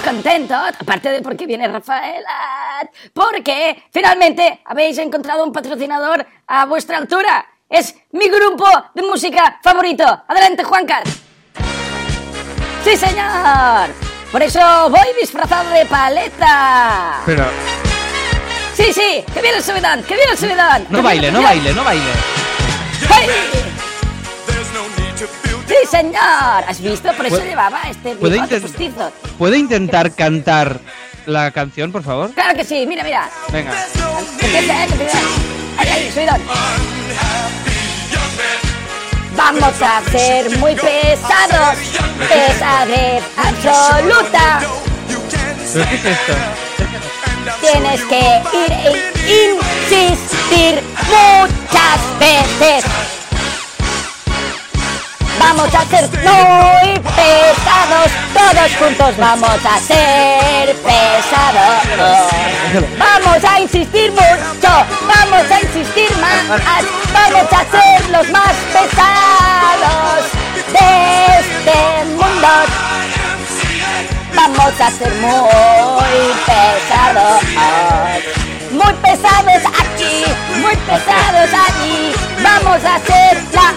Estoy muy contento, aparte de porque viene Rafaela, porque finalmente habéis encontrado un patrocinador a vuestra altura. Es mi grupo de música favorito. Adelante, Juancar. Sí, señor. Por eso voy disfrazado de paleta. Pero, Sí, sí, que viene el subidón, que viene el subidón. No baile, no baile, no baile. ¡Hey! Sí, señor. ¿Has visto? Por eso ¿Puede- llevaba este puede intent- postizo. ¿Puede intentar cantar la canción, por favor? Claro que sí, mira, mira. Venga. Que eh, que subidón. Vamos a ser muy pesados. Pesadez absoluta. ¿Pero qué es esto? Tienes que ir e insistir muchas veces. Vamos a ser muy pesados, todos juntos vamos a ser pesados. Vamos a insistir mucho, vamos a insistir más, vamos a ser los más pesados de este mundo. Vamos a ser muy pesados. Muy pesados aquí, muy pesados allí. Vamos a hacer la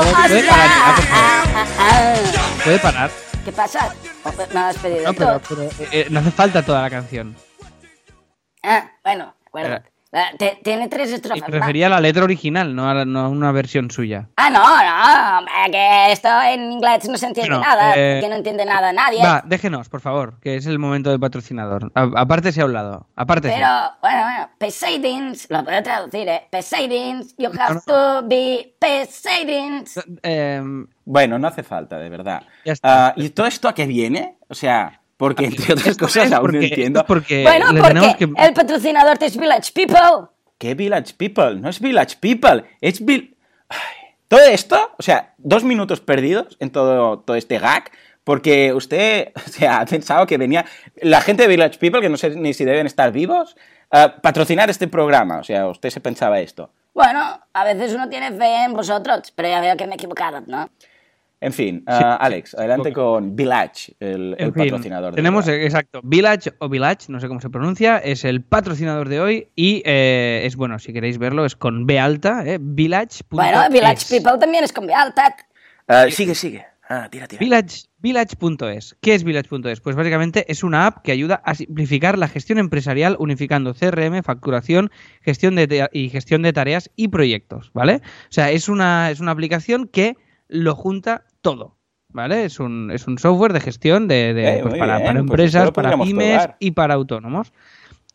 favor, ¿puede parar ya, por. ¿Puede parar? ¿Qué pasa? ¿O ¿Me has pedido No, pero, esto? pero, eh, eh, no hace falta toda la canción. Ah, bueno, de te- tiene tres Y estrofas. ¿va? prefería la letra original, no, a la- no a una versión suya. Ah, no, no, que esto en inglés no se entiende Bueno, nada, eh, que no entiende nada nadie. Va, déjenos, por favor, que es el momento del patrocinador. A- apártese a un lado. Apártese. Pero, bueno, bueno, Pesadins, lo puedo traducir, ¿eh? Pesadins, you have no. to be Pesadins. Eh, Bueno, no hace falta, de verdad. Ya está. Ah, ¿Y todo esto a qué viene? O sea, porque entre otras esto cosas es aún no porque- entiendo. esto es porque Bueno, porque que... el patrocinador es Village People. ¿Qué Village People? No es Village People, es Bill... Todo esto, o sea, dos minutos perdidos en todo, todo este gag, porque usted, o sea, ha pensado que venía la gente de Village People, que no sé ni si deben estar vivos, a patrocinar este programa. O sea, usted se pensaba esto. Bueno, a veces uno tiene fe en vosotros, pero ya veo que me he equivocado, ¿no? En fin, ah, Alex, adelante con Village, el, el En fin, patrocinador. de tenemos, exacto, Village o Village, no sé cómo se pronuncia, es el patrocinador de hoy y eh, es, bueno, si queréis verlo, es con B alta, eh, village. Bueno, Village People también es con B alta. Ah, sigue, sigue. Ah, tira, tira. Village, Village.es. ¿Qué es Village.es? Pues básicamente es una app que ayuda a simplificar la gestión empresarial unificando CRM, facturación, gestión de y gestión de tareas y proyectos, ¿vale? O sea, es una, es una aplicación que lo junta todo. ¿Vale? Es un, es un software de gestión de, de, Eh, pues, para, bien, para pues empresas, para pymes probar. y para autónomos.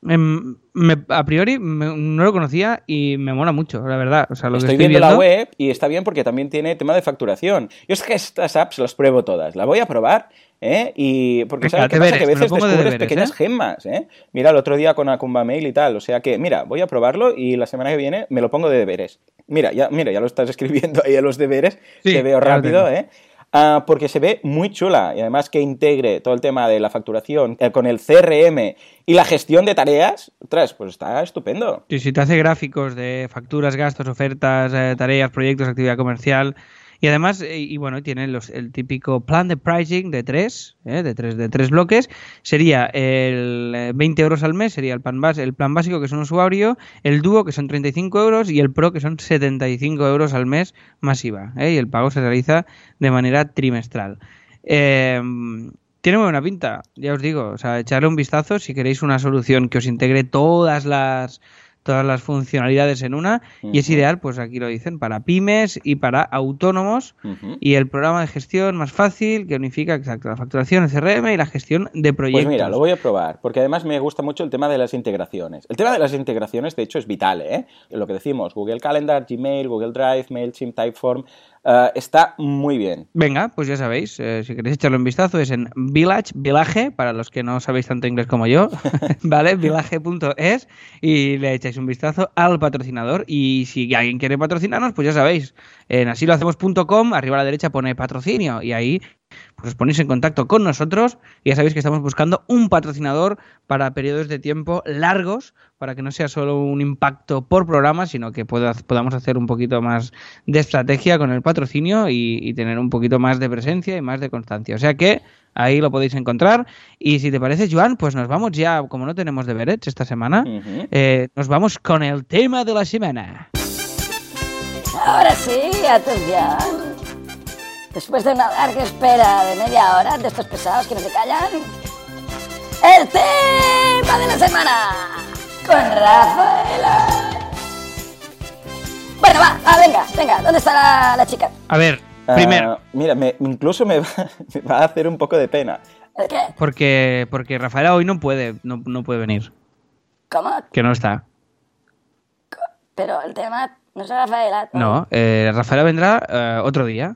Em, me- a priori me- no lo conocía y me mola mucho, la verdad. O sea, lo que Estoy viendo la web y está bien porque también tiene tema de facturación. Yo es que estas apps las pruebo todas. La voy a probar, ¿eh? Y porque ¿sabes qué pasa? Que a veces pongo de descubres deberes, pequeñas ¿eh? gemas, ¿eh? Mira, el otro día con Acumba Mail y tal. O sea que, mira, voy a probarlo y la semana que viene me lo pongo de deberes. Mira, ya, mira, ya lo estás escribiendo ahí a los deberes. Sí, Te veo rápido. ¿eh? Ah, porque se ve muy chula y además que integre todo el tema de la facturación eh, con el CRM y la gestión de tareas, ostras, pues está estupendo. Sí, si te hace gráficos de facturas, gastos, ofertas, eh, tareas, proyectos, actividad comercial. Y además, eh, y bueno, tiene los, el típico plan de pricing de tres, eh, de tres, de tres bloques. Sería el eh, 20 euros al mes, sería el plan, bas- el plan básico, que es un usuario, el dúo, que son 35 euros, y el pro, que son 75 euros al mes masiva. Y el pago se realiza de manera trimestral. Eh, tiene muy buena pinta, ya os digo. O sea, echarle un vistazo si queréis una solución que os integre todas las todas las funcionalidades en una y es ideal, pues aquí lo dicen, para pymes y para autónomos y el programa de gestión más fácil que unifica exacto, la facturación, el CRM y la gestión de proyectos. Pues mira, lo voy a probar, porque además me gusta mucho el tema de las integraciones. El tema de las integraciones, de hecho, es vital, ¿eh? Lo que decimos, Google Calendar, Gmail, Google Drive, MailChimp, Typeform, eh, está muy bien. Venga, pues ya sabéis, eh, si queréis echarle un vistazo es en Village, Village, para los que no sabéis tanto inglés como yo, ¿vale? Village.es y le echáis un vistazo al patrocinador y si alguien quiere patrocinarnos, pues ya sabéis, en asilohacemos.com, arriba a la derecha pone patrocinio y ahí os ponéis en contacto con nosotros y ya sabéis que estamos buscando un patrocinador para periodos de tiempo largos, para que no sea solo un impacto por programa, sino que pueda- podamos hacer un poquito más de estrategia con el patrocinio y, y tener un poquito más de presencia y más de constancia. O sea que ahí lo podéis encontrar. Y si te parece, Joan, pues nos vamos ya, como no tenemos deberes esta semana, eh, nos vamos con el tema de la semana. Ahora sí, atención. Después de una larga espera de media hora de estos pesados que no se callan, el tema de la semana. con Rafaela. Bueno, va, ah, venga, venga, ¿dónde está la, la chica? A ver, Ah, primero, mira, me- incluso me va, me va a hacer un poco de pena. ¿El qué? porque, porque Rafaela hoy no puede, no, no puede venir, ¿Cómo? que no está. Pero el tema no es Rafaela. No, eh, Rafaela vendrá eh, otro día.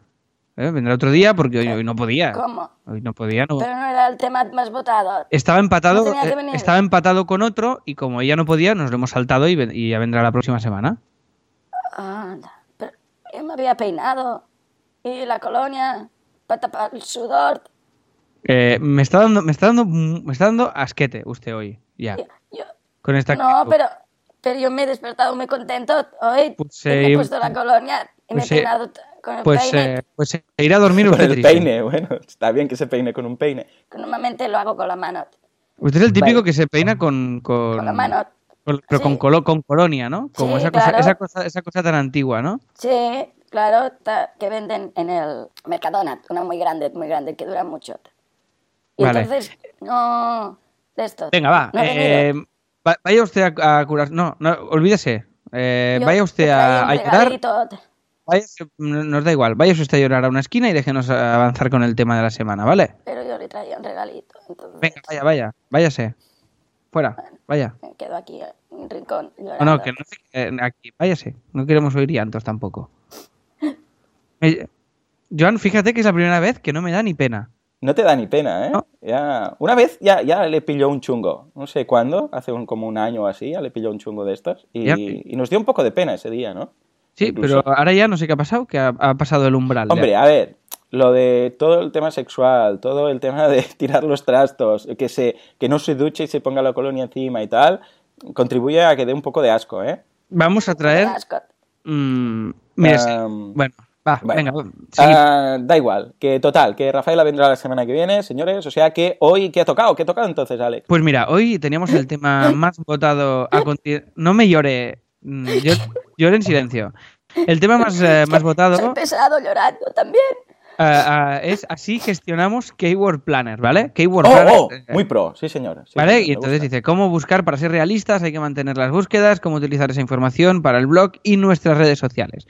¿Eh? Vendrá otro día porque hoy, hoy no podía. ¿Cómo? Hoy no podía, no. Pero no era el tema más votado. Estaba empatado, No eh, estaba empatado con otro y como ella no podía, nos lo hemos saltado y, ya vendrá la próxima semana. Anda, pero yo me había peinado. Y la colonia, para tapar el sudor. Eh, me está dando, me está dando, me está dando asquete usted hoy, ya. Yo- yo- Con esta no, actitud. pero, pero yo me he despertado muy contento hoy. Pues, me eh, he puesto la colonia y me pues, he eh, peinado con el Pues, peine. eh, pues se irá a dormir Con usted el triste. peine, bueno, está bien que se peine con un peine. normalmente lo hago con la mano. Usted es el típico Vale. que se peina con, con, Con la mano. con- pero con, colo- con colonia, ¿no? Como Sí, esa, cosa, claro. esa, cosa, esa cosa tan antigua, ¿no? Sí, claro, ta- que venden en el Mercadona, una muy grande, muy grande, que dura mucho. Y Vale. entonces, no, de esto. Venga, va. No eh, vaya usted a, a curar. No, no, olvídese. Eh, vaya te usted a, un a llorar. Nos da igual. Váyase usted a llorar a una esquina y déjenos avanzar con el tema de la semana, ¿vale? Pero yo le traía un regalito, entonces Venga, vaya, vaya. Váyase. Fuera. Vaya. me quedo aquí en un rincón No, llorando. no, que no se quede aquí. Váyase. No queremos oír llantos tampoco. Eh, Joan, fíjate que es la primera vez que no me da ni pena. No te da ni pena, ¿eh? No. Ya, una vez ya, ya le pilló un chungo, no sé cuándo, hace un- como un año o así, ya le pilló un chungo de y, Ya. y nos dio un poco de pena ese día, ¿no? Sí, Incluso. pero ahora ya no sé qué ha pasado, que ha, ha pasado el umbral. Hombre, a ver, lo de todo el tema sexual, todo el tema de tirar los trastos, que, se, que no se duche y se ponga la colonia encima y tal, contribuye a que dé un poco de asco, ¿eh? Vamos a traer. Asco. mm, mira, sí. Am, bueno, va, Bueno, venga. ah, da igual, que total, que Rafaela vendrá la semana que viene, señores, o sea que hoy, ¿qué ha tocado? ¿Qué ha tocado entonces, Alex? Pues mira, hoy teníamos el tema más votado a No me llore, yo, llore en silencio. El tema más, eh, más votado Soy pesado llorando también. ah, ah, es así gestionamos Keyword Planner, ¿vale? Keyword Oh, Planner. oh, eh, muy pro, sí señor. sí, ¿Vale? Y entonces gusta. dice, ¿cómo buscar para ser realistas? Hay que mantener las búsquedas, cómo utilizar esa información para el blog y nuestras redes sociales.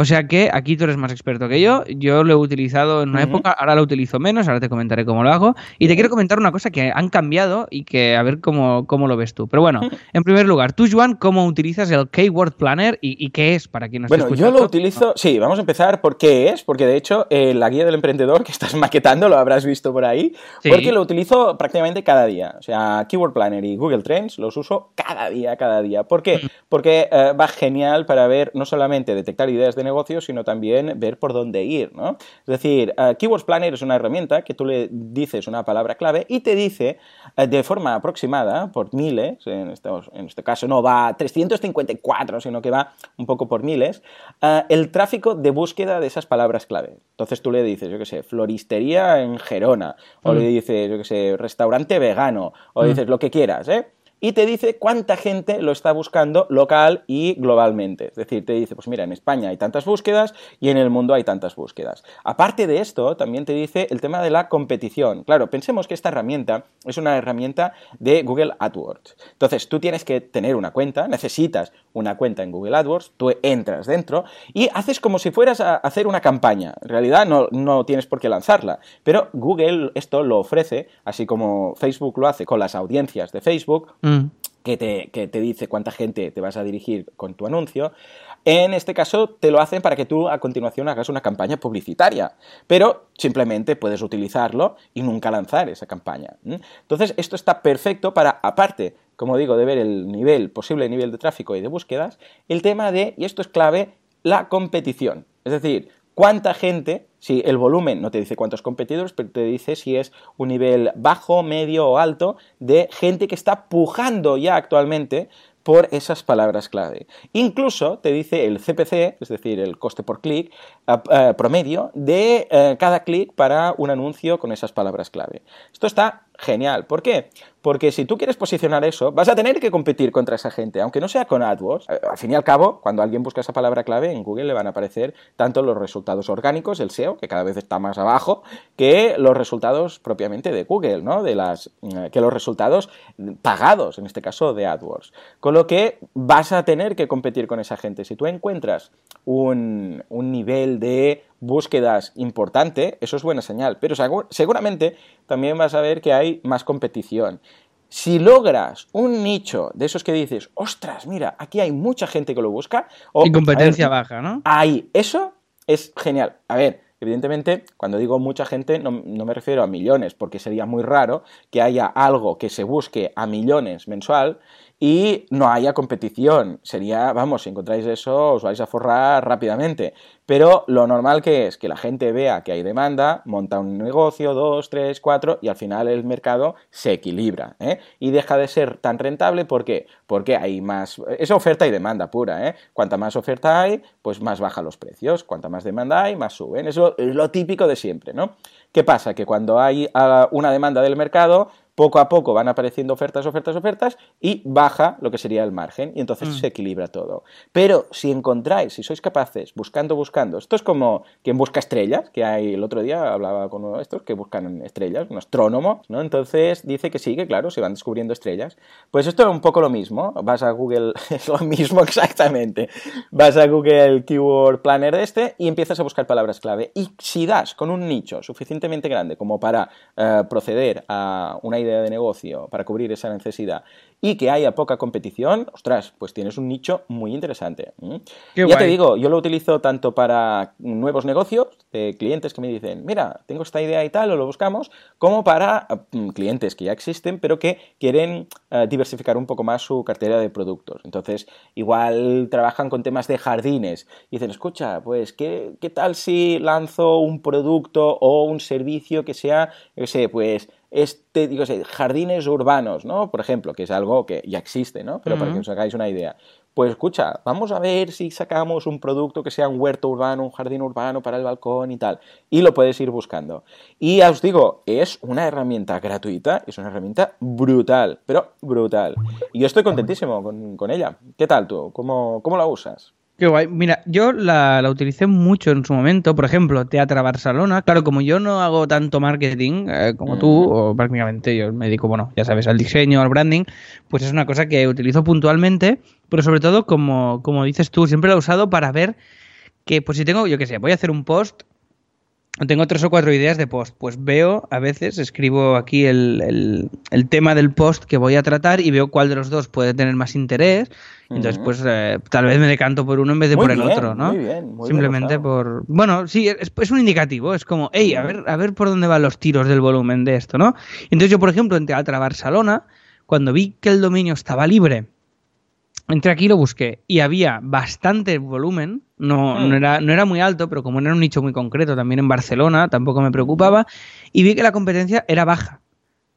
O sea que aquí tú eres más experto que yo. Yo lo he utilizado en una época, ahora lo utilizo menos, ahora te comentaré cómo lo hago. Y te quiero comentar una cosa que han cambiado y que a ver cómo, cómo lo ves tú. Pero bueno, en primer lugar, tú, Joan, ¿cómo utilizas el Keyword Planner y, y qué es para quien nos Bueno, esté yo lo utilizo, sí, vamos a empezar por qué es, porque de hecho eh, la guía del emprendedor que estás maquetando lo habrás visto por ahí, Sí. porque lo utilizo prácticamente cada día. O sea, Keyword Planner y Google Trends los uso cada día, cada día. ¿Por qué? Mm. Porque eh, va genial para ver, no solamente detectar ideas de negocio, sino también ver por dónde ir, ¿no? Es decir, eh, Keywords Planner es una herramienta que tú le dices una palabra clave y te dice eh, de forma aproximada, por miles, en, estos- en este caso no va a 354, sino que va un poco por miles, eh, el tráfico de búsqueda de esas palabras clave. Entonces tú le dices, yo qué sé, floristería en Gerona, o le dices, yo qué sé, restaurante vegano, o le dices lo que quieras, ¿eh? Y te dice cuánta gente lo está buscando local y globalmente. Es decir, te dice, pues mira, en España hay tantas búsquedas y en el mundo hay tantas búsquedas. Aparte de esto, también te dice el tema de la competición. Claro, pensemos que esta herramienta es una herramienta de Google AdWords. Entonces, tú tienes que tener una cuenta, necesitas una cuenta en Google AdWords, tú entras dentro y haces como si fueras a hacer una campaña. En realidad no, no tienes por qué lanzarla, pero Google esto lo ofrece, así como Facebook lo hace con las audiencias de Facebook, Mm. que te, que te dice cuánta gente te vas a dirigir con tu anuncio. En este caso te lo hacen para que tú a continuación hagas una campaña publicitaria, pero simplemente puedes utilizarlo y nunca lanzar esa campaña. Entonces esto está perfecto para, aparte, como digo, de ver el nivel, posible nivel de tráfico y de búsquedas, el tema de, y esto es clave, la competición. Es decir, cuánta gente, si el volumen no te dice cuántos competidores, pero te dice si es un nivel bajo, medio o alto de gente que está pujando ya actualmente por esas palabras clave. Incluso te dice el CPC, es decir, el coste por clic a promedio de eh, cada clic para un anuncio con esas palabras clave. Esto está genial. ¿Por qué? Porque si tú quieres posicionar eso, vas a tener que competir contra esa gente, aunque no sea con AdWords. Eh, al fin y al cabo, cuando alguien busca esa palabra clave, en Google le van a aparecer tanto los resultados orgánicos, el SEO, que cada vez está más abajo, que los resultados propiamente de Google, ¿no? De las, eh, que los resultados pagados, en este caso de AdWords. Con lo que vas a tener que competir con esa gente. Si tú encuentras un, un nivel de búsquedas importante, eso es buena señal, pero seguramente también vas a ver que hay más competición. Si logras un nicho de esos que dices, ostras, mira, aquí hay mucha gente que lo busca. O, y competencia baja, ¿no? Ahí, eso es genial. A ver, evidentemente, cuando digo mucha gente, no, no, me refiero a millones, porque sería muy raro que haya algo que se busque a millones mensual y no haya competición. Sería, vamos, si encontráis eso, os vais a forrar rápidamente. Pero lo normal que es que la gente vea que hay demanda, monta un negocio, dos, tres, cuatro, y al final el mercado se equilibra. ¿eh? Y deja de ser tan rentable, ¿por qué? Porque hay más. Es oferta y demanda pura. ¿eh? Cuanta más oferta hay, pues más bajan los precios. Cuanta más demanda hay, más suben. Eso es lo típico de siempre, ¿no? ¿Qué pasa? Que cuando hay ah, una demanda del mercado, poco a poco van apareciendo ofertas, ofertas, ofertas y baja lo que sería el margen y entonces mm. se equilibra todo. Pero si encontráis, si sois capaces, buscando, buscando, esto es como quien busca estrellas, que hay el otro día hablaba con uno de estos que buscan estrellas, un astrónomo, ¿no? Entonces dice que sí, que claro, se van descubriendo estrellas. Pues esto es un poco lo mismo, vas a Google, es lo mismo exactamente, vas a Google Keyword Planner de este y empiezas a buscar palabras clave y si das con un nicho suficientemente grande como para eh, proceder a una idea de negocio para cubrir esa necesidad y que haya poca competición, ostras, pues tienes un nicho muy interesante. ya te digo, yo lo utilizo tanto para nuevos negocios, de clientes que me dicen, mira, tengo esta idea y tal, o lo buscamos, como para mm, clientes que ya existen, pero que quieren eh, diversificar un poco más su cartera de productos. Entonces, igual trabajan con temas de jardines y dicen, escucha, pues, ¿qué, qué tal si lanzo un producto o un servicio que sea, yo sé, pues, este, digo, jardines urbanos, ¿no? Por ejemplo, que es algo que ya existe, ¿no? Pero para que os hagáis una idea. Pues escucha, vamos a ver si sacamos un producto que sea un huerto urbano, un jardín urbano para el balcón y tal. Y lo puedes ir buscando. Y ya os digo, es una herramienta gratuita, es una herramienta brutal, pero brutal. Y yo estoy contentísimo con, ella. ¿Qué tal tú? ¿Cómo, cómo la usas? Qué guay. Mira, yo la, utilicé mucho en su momento. Por ejemplo, Teatra Barcelona. Claro, como yo no hago tanto marketing eh, como tú, o prácticamente yo me dedico, bueno, ya sabes, al diseño, al branding, pues es una cosa que utilizo puntualmente, pero sobre todo, como, como dices tú, siempre la he usado para ver que, pues si tengo, yo qué sé, voy a hacer un post tengo tres o cuatro ideas de post. Pues veo, a veces, escribo aquí el, tema del post que voy a tratar y veo cuál de los dos puede tener más interés. Entonces, pues eh, tal vez me decanto por uno en vez de por el otro, ¿no? Muy bien, muy Simplemente por. Bueno, sí, es, es, un indicativo. Es como, hey, a ver, a ver por dónde van los tiros del volumen de esto, ¿no? Entonces, yo, por ejemplo, en Teatro Barcelona, cuando vi que el dominio estaba libre entré aquí y lo busqué y había bastante volumen, no, no, hmm. era, no era muy alto, pero como no era un nicho muy concreto, también en Barcelona, tampoco me preocupaba, y vi que la competencia era baja.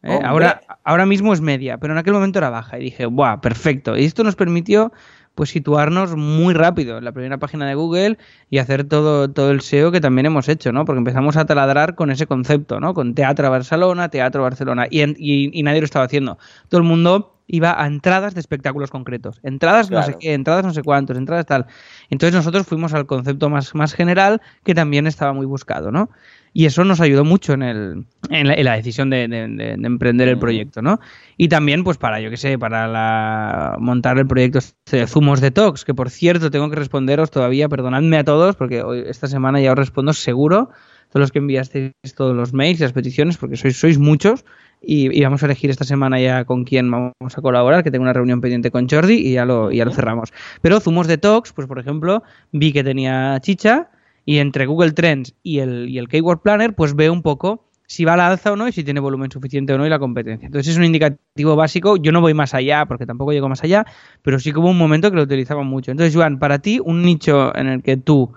¿eh? Ahora, ahora mismo es media, pero en aquel momento era baja. Y dije, ¡buah, perfecto! Y esto nos permitió pues situarnos muy rápido en la primera página de Google y hacer todo, todo el SEO que también hemos hecho, ¿no? Porque empezamos a taladrar con ese concepto, ¿no? Con Teatro Barcelona, Teatro Barcelona, y, y, y nadie lo estaba haciendo. Todo el mundo iba a entradas de espectáculos concretos. Entradas no sé qué, entradas no sé cuántos, entradas tal. Entonces nosotros fuimos al concepto más, más general que también estaba muy buscado, ¿no? Y eso nos ayudó mucho en, el, en, la, decisión de, emprender el mm. proyecto, ¿no? Y también, pues para, yo qué sé, para la, montar el proyecto de Zumos Detox, que por cierto tengo que responderos todavía, perdonadme a todos, porque hoy, esta semana ya os respondo seguro, todos los que enviasteis todos los mails y las peticiones, porque sois, sois muchos, y, vamos a elegir esta semana ya con quién vamos a colaborar, que tengo una reunión pendiente con Jordi y ya lo, ya lo cerramos. Pero Zumos Detox, pues por ejemplo, vi que tenía chicha y entre Google Trends y el, y el Keyword Planner, pues veo un poco si va a la alza o no y si tiene volumen suficiente o no y la competencia. Entonces es un indicativo básico. Yo no voy más allá porque tampoco llego más allá, pero sí que hubo un momento que lo utilizaba mucho. Entonces, Juan, para ti, un nicho en el que tú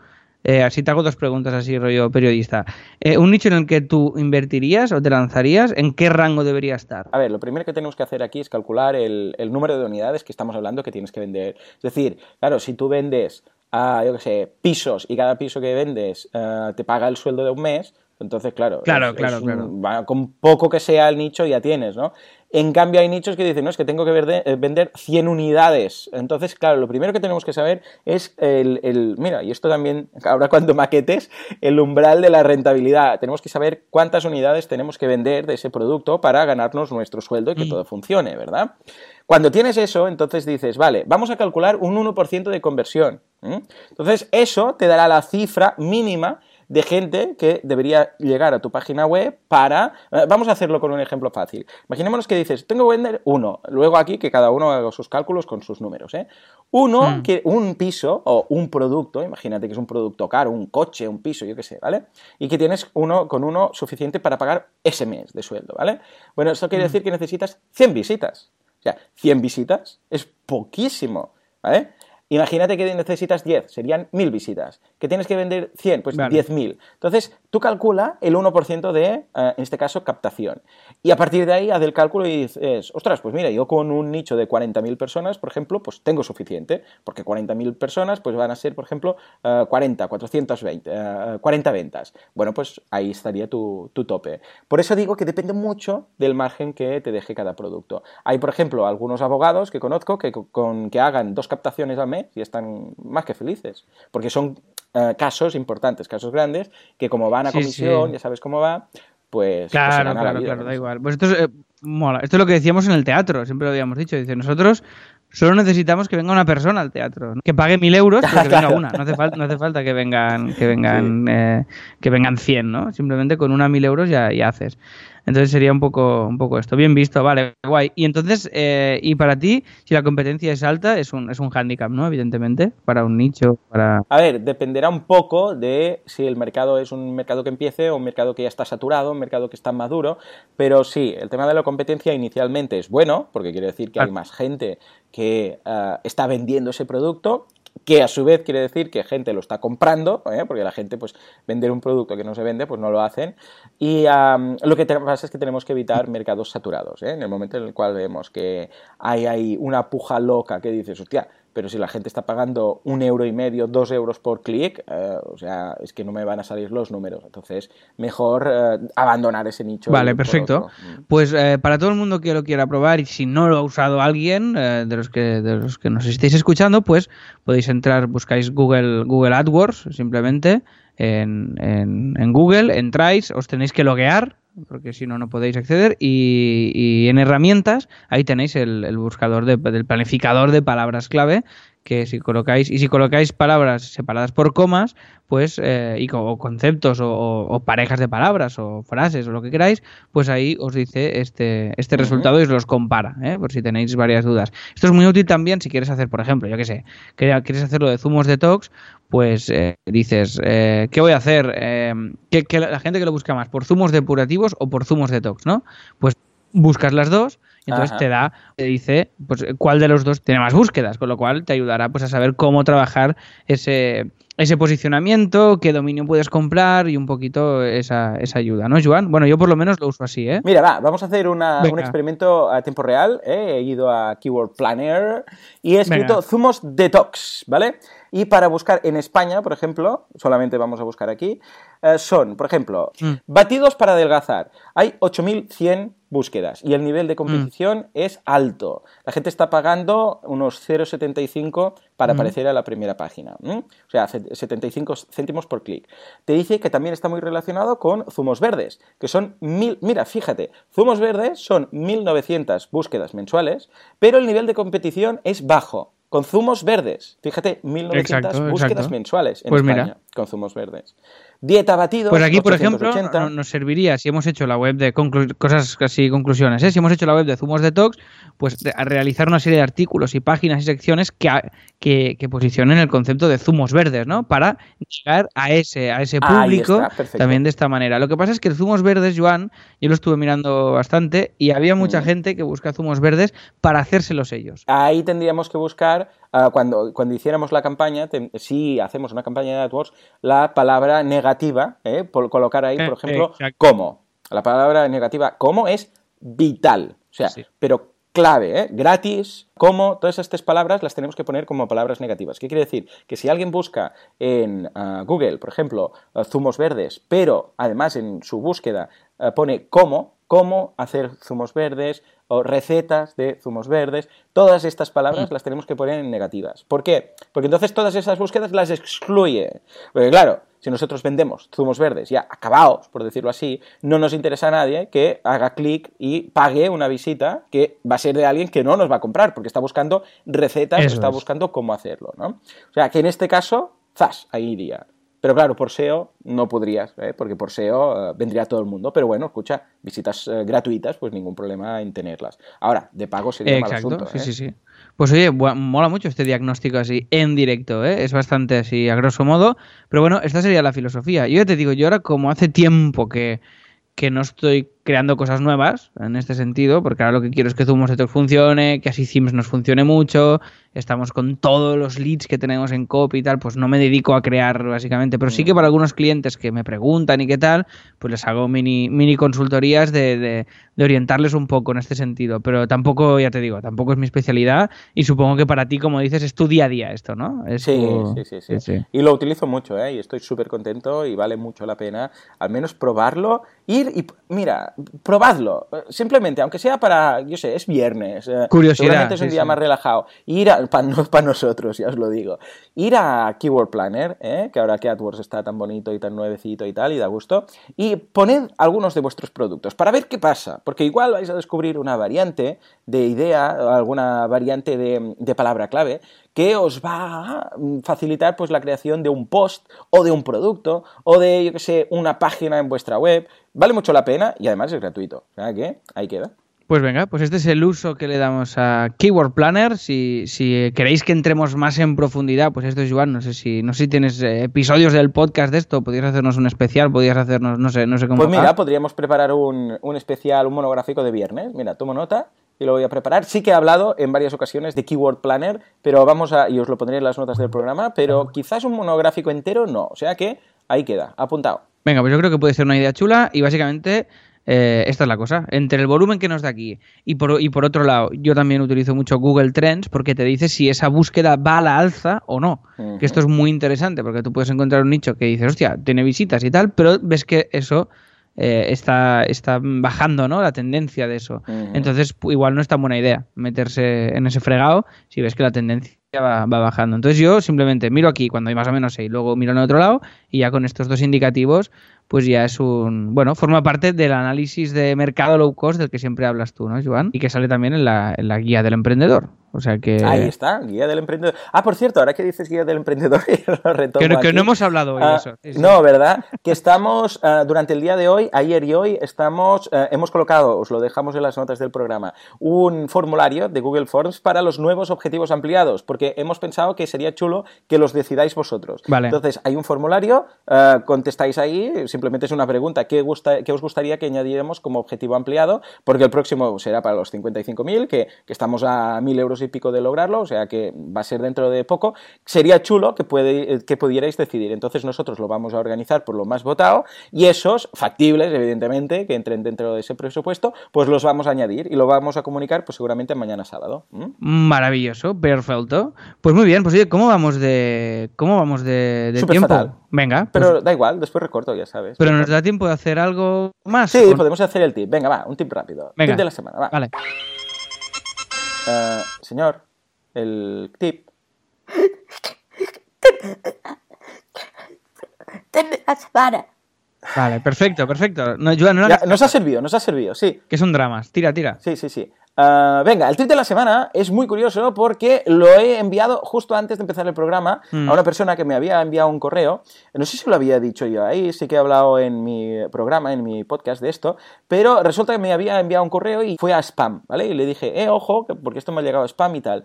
eh, así te hago dos preguntas así, rollo periodista. Eh, ¿Un nicho en el que tú invertirías o te lanzarías? ¿En qué rango debería estar? A ver, lo primero que tenemos que hacer aquí es calcular el, número de unidades que estamos hablando que tienes que vender. Es decir, claro, si tú vendes a, yo qué sé, pisos y cada piso que vendes eh, te paga el sueldo de un mes, Entonces, claro, Claro, es- claro, es un- claro. con poco que sea el nicho ya tienes, ¿no? En cambio, hay nichos que dicen, no, es que tengo que verde- eh, vender 100 unidades. Entonces, claro, lo primero que tenemos que saber es el, el- mira, y esto también, ahora cuando maquetes, el umbral de la rentabilidad. Tenemos que saber cuántas unidades tenemos que vender de ese producto para ganarnos nuestro sueldo y que Mm. todo funcione, ¿verdad? Cuando tienes eso, entonces dices, vale, vamos a calcular un 1% de conversión. Entonces, eso te dará la cifra mínima de gente que debería llegar a tu página web para... eh, Vamos a hacerlo con un ejemplo fácil. Imaginémonos que dices, tengo que vender uno. Luego aquí que cada uno haga sus cálculos con sus números. ¿eh? Uno, Mm. que un piso o un producto, imagínate que es un producto caro, un coche, un piso, yo qué sé, ¿vale? Y que tienes uno con uno suficiente para pagar ese mes de sueldo, ¿vale? Bueno, esto quiere decir que necesitas 100 visitas. O sea, 100 visitas es poquísimo, ¿vale? Imagínate que necesitas 10, serían 1000 visitas. ¿Que tienes que vender 100? Pues Vale. 10.000. Entonces, tú calcula el 1% de, eh, en este caso, captación. Y a partir de ahí, haz el cálculo y dices, ostras, pues mira, yo con un nicho de 40.000 personas, por ejemplo, pues tengo suficiente, porque 40.000 personas pues van a ser, por ejemplo, eh, 40, 420, eh, 40 ventas. Bueno, pues ahí estaría tu, tu tope. Por eso digo que depende mucho del margen que te deje cada producto. Hay, por ejemplo, algunos abogados que conozco que, con, que hagan dos captaciones al mes y están más que felices, porque son eh, casos importantes, casos grandes, que como van a comisión, sí. ya sabes cómo va, pues, pues Claro, la claro, vida claro, da igual. Pues esto es, eh, mola. Esto es lo que decíamos en el teatro, siempre lo habíamos dicho. Dice, nosotros solo necesitamos que venga una persona al teatro, ¿no? que pague mil euros, pero que venga una. No hace, falta, no hace falta que vengan, que vengan, eh, que vengan 100, ¿no? Simplemente con una mil euros ya, ya haces. Entonces sería un poco, un poco esto. Bien visto, vale, guay. Y entonces, eh, y para ti, si la competencia es alta, es un, es un hándicap, ¿no? Evidentemente, para un nicho, para... A ver, dependerá un poco de si el mercado es un mercado que empiece o un mercado que ya está saturado, un mercado que está maduro, pero sí, el tema de la competencia inicialmente es bueno, porque quiere decir que hay Claro. más gente que eh, está vendiendo ese producto, que a su vez quiere decir que gente lo está comprando, ¿eh? porque la gente, pues, vender un producto que no se vende, pues no lo hacen. Y lo que pasa es que tenemos que evitar mercados saturados, ¿eh? En el momento en el cual vemos que hay, hay una puja loca que dices, hostia, pero si la gente está pagando un euro y medio, dos euros por clic, eh, o sea, es que no me van a salir los números. Entonces, mejor eh, abandonar ese nicho. Vale, perfecto. Mm. Pues eh, para todo el mundo que lo quiera probar y si no lo ha usado alguien eh, de los que de los que nos estéis escuchando, pues podéis entrar, buscáis Google Google AdWords simplemente en, en- en Google, entráis, os tenéis que loguear porque si no no podéis acceder. Y, en herramientas ahí tenéis el, el buscador de- del planificador de palabras clave que si colocáis y si colocáis palabras separadas por comas pues eh, y o conceptos o, parejas de palabras o frases o lo que queráis pues ahí os dice este este resultado y os los compara ¿eh? por si tenéis varias dudas. Esto es muy útil también si quieres hacer por ejemplo yo que sé que- quieres hacerlo de zumos detox pues eh, dices eh, qué voy a hacer que, que la gente que lo busca más por zumos depurativos o por zumos detox no pues buscas las dos entonces Ajá. te da te dice pues cuál de los dos tiene más búsquedas con lo cual te ayudará pues a saber cómo trabajar ese ese posicionamiento qué dominio puedes comprar y un poquito esa, esa ayuda no Joan bueno yo por lo menos lo uso así eh Mira, va, vamos a hacer una- un experimento a tiempo real. ¿eh? He ido a Keyword Planner y he escrito Venga. zumos detox, ¿vale? Y para buscar en España, por ejemplo, solamente vamos a buscar aquí, eh, son, por ejemplo, Mm. batidos para adelgazar. Hay 8100 búsquedas y el nivel de competición es alto. La gente está pagando unos 0,75 para aparecer a la primera página. O sea, ce- 75 céntimos por clic. Te dice que también está muy relacionado con zumos verdes, que son mil. Mira, fíjate, zumos verdes son 1900 búsquedas mensuales, pero el nivel de competición es bajo. Con zumos verdes, fíjate, 1900 Exacto, búsquedas exacto. mensuales en Pues mira. España con zumos verdes. Dieta batidos. Pues aquí, por ejemplo, 880. no- nos serviría si hemos hecho la web de cosas casi conclusiones, ¿eh? si hemos hecho la web de Zumos Detox, pues de- a realizar una serie de artículos y páginas y secciones que, a- que, que posicionen el concepto de zumos verdes, ¿no? Para llegar a ese, a ese público está, también de esta manera. Lo que pasa es que el zumos verdes, Joan, yo lo estuve mirando bastante y había mucha Mm. gente que busca zumos verdes para hacérselos ellos. Ahí tendríamos que buscar, cuando, cuando hiciéramos la campaña, te- si hacemos una campaña de AdWords, la palabra negativa, ¿eh? por colocar ahí, Eh, por ejemplo, exacto. como. La palabra negativa como es vital. O sea, Sí. pero clave, ¿eh? gratis, como, todas estas palabras las tenemos que poner como palabras negativas. ¿Qué quiere decir? Que si alguien busca en ah, Google, por ejemplo, ah, zumos verdes, pero además en su búsqueda ah, pone cómo, cómo hacer zumos verdes o recetas de zumos verdes, todas estas palabras las tenemos que poner en negativas. ¿Por qué? Porque entonces todas esas búsquedas las excluye. Porque claro, si nosotros vendemos zumos verdes ya acabados, por decirlo así, no nos interesa a nadie que haga clic y pague una visita que va a ser de alguien que no nos va a comprar, porque está buscando recetas, Eso está es. buscando cómo hacerlo, ¿no? O sea, que en este caso, zas, ahí iría. Pero claro, por SEO no podrías, ¿eh? porque por SEO eh, vendría todo el mundo. Pero bueno, escucha, visitas eh, gratuitas, pues ningún problema en tenerlas. Ahora, de pago sería mal Exacto, asunto. sí, ¿eh? sí, sí. Pues oye, mola mucho este diagnóstico así en directo, ¿eh? es bastante así a grosso modo, pero bueno, esta sería la filosofía. Yo ya te digo, yo ahora como hace tiempo que, que no estoy creando cosas nuevas en este sentido, porque ahora lo que quiero es que Zoom Detox funcione, que así Sims nos funcione mucho, estamos con todos los leads que tenemos en copy y tal, pues no me dedico a crear básicamente, pero sí que para algunos clientes que me preguntan y qué tal, pues les hago mini, mini consultorías de, de- de orientarles un poco en este sentido, pero tampoco, ya te digo, tampoco es mi especialidad y supongo que para ti, como dices, es tu día a día esto, ¿no? Es Sí, tu- sí, sí, sí, Y lo utilizo mucho, ¿eh? Y estoy súper contento y vale mucho la pena al menos probarlo. Ir y, mira, probadlo. Simplemente, aunque sea para, yo sé, es viernes. eh, Curiosidad, Seguramente es un sí, día sí. más relajado. Ir para nosotros, ya os lo digo. Ir a Keyword Planner, ¿eh? Que ahora que AdWords está tan bonito y tan nuevecito y tal, y da gusto. Y poned algunos de vuestros productos para ver qué pasa. Porque igual vais a descubrir una variante de idea, o alguna variante de, de palabra clave que os va a facilitar pues la creación de un post o de un producto o de, yo que sé, una página en vuestra web. Vale mucho la pena y además es gratuito. O sea que ahí queda. Pues venga, pues este es el uso que le damos a Keyword Planner. Si, si queréis que entremos más en profundidad, pues esto es Joan. No sé si, no sé si tienes episodios del podcast de esto. Podrías hacernos un especial, podrías hacernos, no sé, no sé cómo. Pues mira, Ah, podríamos preparar un, un especial, un monográfico de viernes. Mira, tomo nota y lo voy a preparar. Sí que he hablado en varias ocasiones de Keyword Planner, pero vamos a, y os lo pondré en las notas del programa, pero quizás un monográfico entero no. O sea que ahí queda, apuntado. Venga, pues yo creo que puede ser una idea chula y básicamente eh, esta es la cosa. Entre el volumen que nos da aquí y por, y por otro lado, yo también utilizo mucho Google Trends porque te dice si esa búsqueda va a la alza o no. Que esto es muy interesante porque tú puedes encontrar un nicho que dices, hostia, tiene visitas y tal, pero ves que eso eh, está, está bajando, ¿no? La tendencia de eso. Entonces, igual no es tan buena idea meterse en ese fregado si ves que la tendencia va, va bajando. Entonces yo simplemente miro aquí cuando hay más o menos sé y luego miro en otro lado y ya con estos dos indicativos pues ya es un... Bueno, forma parte del análisis de mercado low cost del que siempre hablas tú, ¿no, Joan? Y que sale también en la, en la guía del emprendedor. O sea que... Ahí está, guía del emprendedor. Ah, por cierto, ahora que dices guía del emprendedor, lo retomo Que no, que aquí. no hemos hablado hoy de Ah, eso. Sí, sí. No, ¿verdad? Que estamos, ah, durante el día de hoy, ayer y hoy, estamos, ah, hemos colocado, os lo dejamos en las notas del programa, un formulario de Google Forms para los nuevos objetivos ampliados, porque hemos pensado que sería chulo que los decidáis vosotros. Vale. Entonces, hay un formulario, contestáis ahí, simplemente es una pregunta, ¿qué, gusta, qué os gustaría que añadiéramos como objetivo ampliado? Porque el próximo será para los 55.000, que, que estamos a 1.000 euros y pico de lograrlo, o sea que va a ser dentro de poco. Sería chulo que, puede, que pudierais decidir. Entonces nosotros lo vamos a organizar por lo más votado y esos factibles, evidentemente, que entren dentro de ese presupuesto, pues los vamos a añadir y lo vamos a comunicar pues seguramente mañana sábado. ¿Mm? Maravilloso, perfecto. Pues muy bien, pues oye, ¿cómo vamos de, cómo vamos de, tiempo? fatal. Venga, Pero pues- da igual, después recorto, ya sabes. pero nos da tiempo de hacer algo más. Sí, Con- podemos hacer el tip. Venga, va, un tip rápido. Venga. Tip de la semana, va. Vale. Eh, señor, el tip. semana. Vale, perfecto, perfecto. No, Joan, no Ya, hagas- nos ha servido, nos ha servido, sí. que son dramas. Tira, tira. Sí, sí, sí. Ah, venga, el tweet de la semana es muy curioso porque lo he enviado justo antes de empezar el programa Mm. a una persona que me había enviado un correo. No sé si lo había dicho yo ahí, sí que he hablado en mi programa, en mi podcast de esto, pero resulta que me había enviado un correo y fue a spam, ¿vale? Y le dije, eh, ojo, que- porque esto me ha llegado a spam y tal.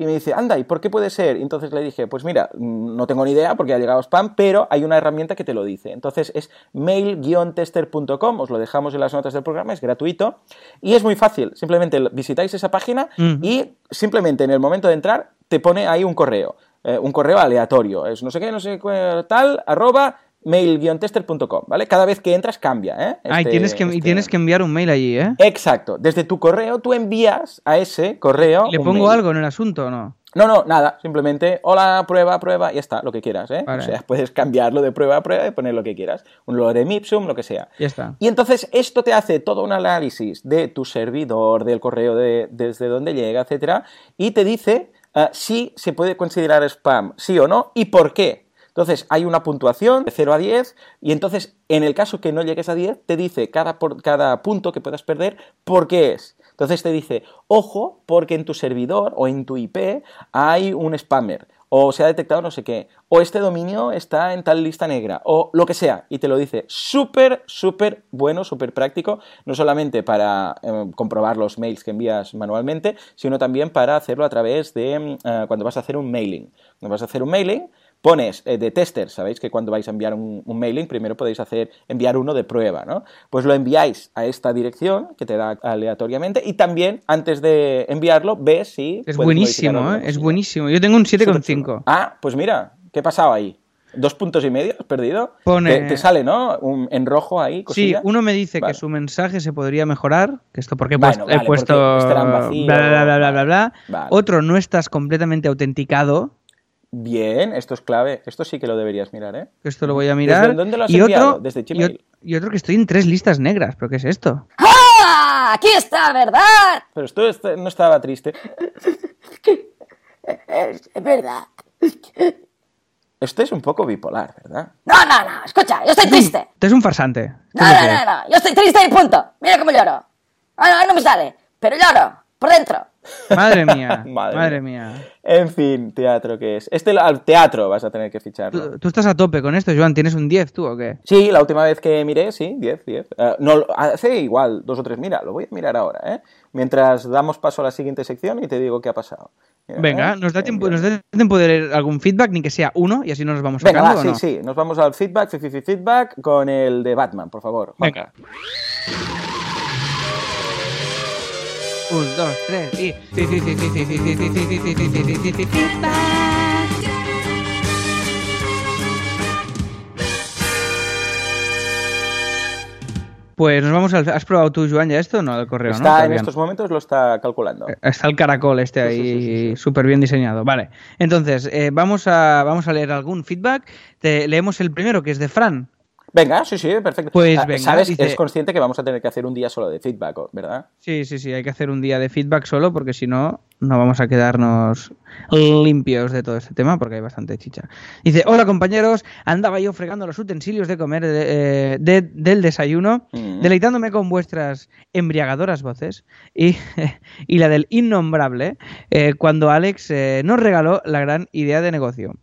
Y me dice, anda, ¿y por qué puede ser? Y entonces le dije, pues mira, mm, no tengo ni idea porque ha llegado spam, pero hay una herramienta que te lo dice. Entonces es mail-tester.com, os lo dejamos en las notas del programa, es gratuito. Y es muy fácil, simplemente visitáis esa página y simplemente en el momento de entrar te pone ahí un correo, eh, un correo aleatorio. Es no sé qué, no sé qué, tal, arroba mail-tester.com, ¿vale? Cada vez que entras cambia, ¿eh? ah, y Este- tienes, que, y este- tienes que enviar un mail allí, ¿eh? Exacto. Desde tu correo tú envías a ese correo. ¿Le pongo mail. algo en el asunto o no? No, no, nada. Simplemente, hola, prueba, prueba, y ya está, lo que quieras, ¿eh? Vale. O sea, puedes cambiarlo de prueba a prueba y poner lo que quieras. Un lorem ipsum, lo que sea. Ya está. Y entonces esto te hace todo un análisis de tu servidor, del correo de- desde donde llega, etcétera, y te dice ah, si se puede considerar spam, sí o no, y por qué. Entonces hay una puntuación de 0 a 10 y entonces en el caso que no llegues a 10 te dice cada, por- cada punto que puedas perder por qué es. Entonces te dice, ojo, porque en tu servidor o en tu IP hay un spammer, o se ha detectado no sé qué, o este dominio está en tal lista negra, o lo que sea, y te lo dice súper, súper bueno, súper práctico, no solamente para eh, comprobar los mails que envías manualmente, sino también para hacerlo a través de mm, eh, cuando vas a hacer un mailing. Cuando vas a hacer un mailing, pones eh, de tester, sabéis que cuando vais a enviar un, un mailing, primero podéis hacer enviar uno de prueba, ¿no? Pues lo enviáis a esta dirección que te da aleatoriamente y también antes de enviarlo ves si Es buenísimo, ¿eh? Es buenísimo. Yo tengo un Súper 7,5. chulo. Ah, pues mira, ¿qué ha pasado ahí? ¿Dos puntos y medio has perdido? Pone- Te, te sale, ¿no? Un- en rojo ahí, Sí, uno me dice Vale. que su mensaje se podría mejorar, que esto porque he Bueno, puesto, he vale, puesto porque estarán vacíos, bla, bla, bla, bla, bla, bla. Vale. Otro, no estás completamente autenticado, Bien, esto es clave. Esto sí que lo deberías mirar, ¿eh? esto lo voy a mirar. ¿Desde dónde lo has y enviado? otro, ¿Desde y, Gmail? y otro que estoy en tres listas negras, ¿pero qué es esto? ¡Ah! Aquí está, ¿verdad? Pero esto est- no estaba triste. Es, verdad. Esto es un poco bipolar, ¿verdad? No, no, no. Escucha, yo estoy triste. Esto es un farsante. No, no, no, no. Yo estoy triste y punto. Mira cómo lloro. Ah, no, no me sale. Pero lloro. Por dentro. Madre mía, Madre madre, mía. En fin, teatro que es. Este al teatro vas a tener que ficharlo. ¿Tú, tú estás a tope con esto, Joan? ¿Tienes un 10 tú o qué? Sí, la última vez que miré, sí, 10, 10. Eh, no, hace igual dos o tres. Mira, lo voy a mirar ahora, ¿eh? Mientras damos paso a la siguiente sección y te digo qué ha pasado. Mira, Venga, ¿eh? ¿nos da, tiempo, Enviar. ¿nos da tiempo de leer algún feedback, ni que sea uno, y así nos vamos Venga, sacando va, o sí, no? sí. Nos vamos al feedback, feedback con el de Batman, por favor. Juanca. Venga. Un, dos, tres y... Pues nos vamos al... ¿Has probado tú, Joan, ya esto no? El correo, ¿no? Está en estos momentos, lo está calculando. Está el caracol este Sí, sí, ahí sí, sí, sí. súper bien diseñado. Vale. Entonces, eh, vamos, a, vamos a leer algún feedback. Te- leemos el primero, que es de Fran. Venga, sí, sí, perfecto. Pues Ah, venga, Sabes, dice- es consciente que vamos a tener que hacer un día solo de feedback, ¿verdad? Sí, sí, sí, hay que hacer un día de feedback solo porque si no, no vamos a quedarnos limpios de todo este tema porque hay bastante chicha. Dice, hola compañeros, andaba yo fregando los utensilios de comer eh, de- del desayuno, Mm. deleitándome con vuestras embriagadoras voces y, y la del innombrable eh, cuando Alex eh, nos regaló la gran idea de negocio.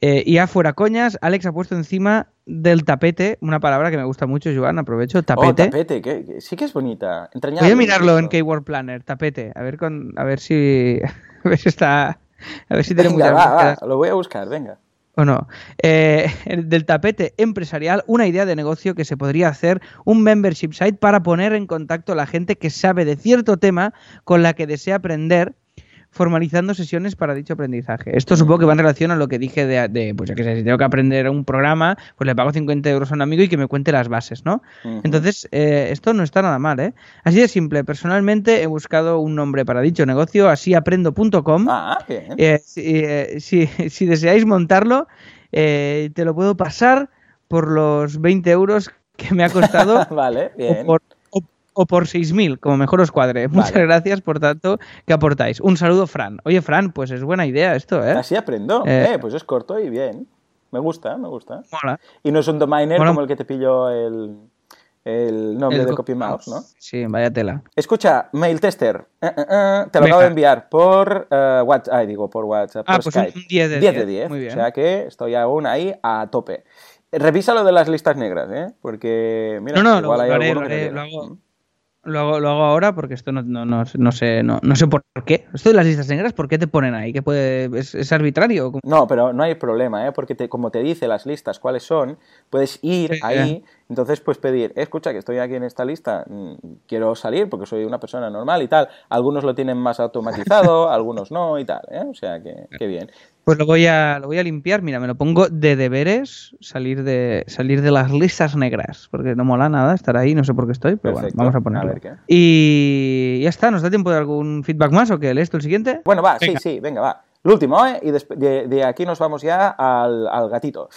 Eh, y afuera coñas, Alex ha puesto encima del tapete una palabra que me gusta mucho, Joan, aprovecho, tapete. Oh, tapete, que, que sí que es bonita. Entrañable. Voy a mirarlo en. Keyword Planner, tapete, a ver con, a ver si, a ver si está, a ver si tiene Venga, muchas va, va, búsquedas lo voy a buscar, venga. o no. Eh, el del tapete empresarial, una idea de negocio que se podría hacer un membership site para poner en contacto a la gente que sabe de cierto tema con la que desea aprender formalizando sesiones para dicho aprendizaje. Esto supongo que va en relación a lo que dije de, de, pues ya que sé, si tengo que aprender un programa, pues le pago 50 euros a un amigo y que me cuente las bases, ¿no? Entonces, eh, esto no está nada mal, ¿eh? Así de simple. Personalmente he buscado un nombre para dicho negocio, asíaprendo.com. Ah, bien. Eh, si, eh, si- si deseáis montarlo, eh, te lo puedo pasar por los 20 euros que me ha costado vale, bien. por, o- por 6.000, como mejor os cuadre. Muchas gracias por tanto que aportáis. Un saludo, Fran. Oye, Fran, pues es buena idea esto, ¿eh? Así aprendo. Eh. Eh, pues es corto y bien. Me gusta, me gusta. Mola. Y no es un domainer Mola. como el que te pilló el, el nombre El de co- CopyMouse, ¿no? Sí, vaya tela. Escucha, mail tester. Eh, eh, te lo Venga. acabo de enviar por WhatsApp. Ay, digo, por WhatsApp. Ah, por pues Skype. un 10 de 10 10. de 10. Muy bien. O sea que estoy aún ahí a tope. Revisa lo de las listas negras, ¿eh? Porque, mira, No, no, igual lo, hay lo haré, lo haré, hago. Lo hago, lo hago ahora porque esto no, no, no, no sé, no, no sé por qué. Esto de las listas negras, ¿por qué te ponen ahí? ¿Que puede, es, es arbitrario? No, pero no hay problema, ¿eh? porque te- como te dice las listas cuáles son, puedes ir Sí, ahí Entonces, pues pedir, "Eh, escucha, que estoy aquí en esta lista, mm, quiero salir porque soy una persona normal y tal. Algunos lo tienen más automatizado, algunos no y tal, ¿eh? O sea, que, que bien. Pues lo voy a lo voy a limpiar, mira, me lo pongo de deberes salir de salir de las listas negras, porque no mola nada estar ahí, no sé por qué estoy, pero Perfecto. bueno, vamos a A ponerlo. ver qué. Y ya está, ¿nos da tiempo de algún feedback más o qué? ¿Lees tú el siguiente? Bueno, va, Venga. sí, sí, venga, va. El último, ¿eh? Y desp- de, de aquí nos vamos ya al, al gatito.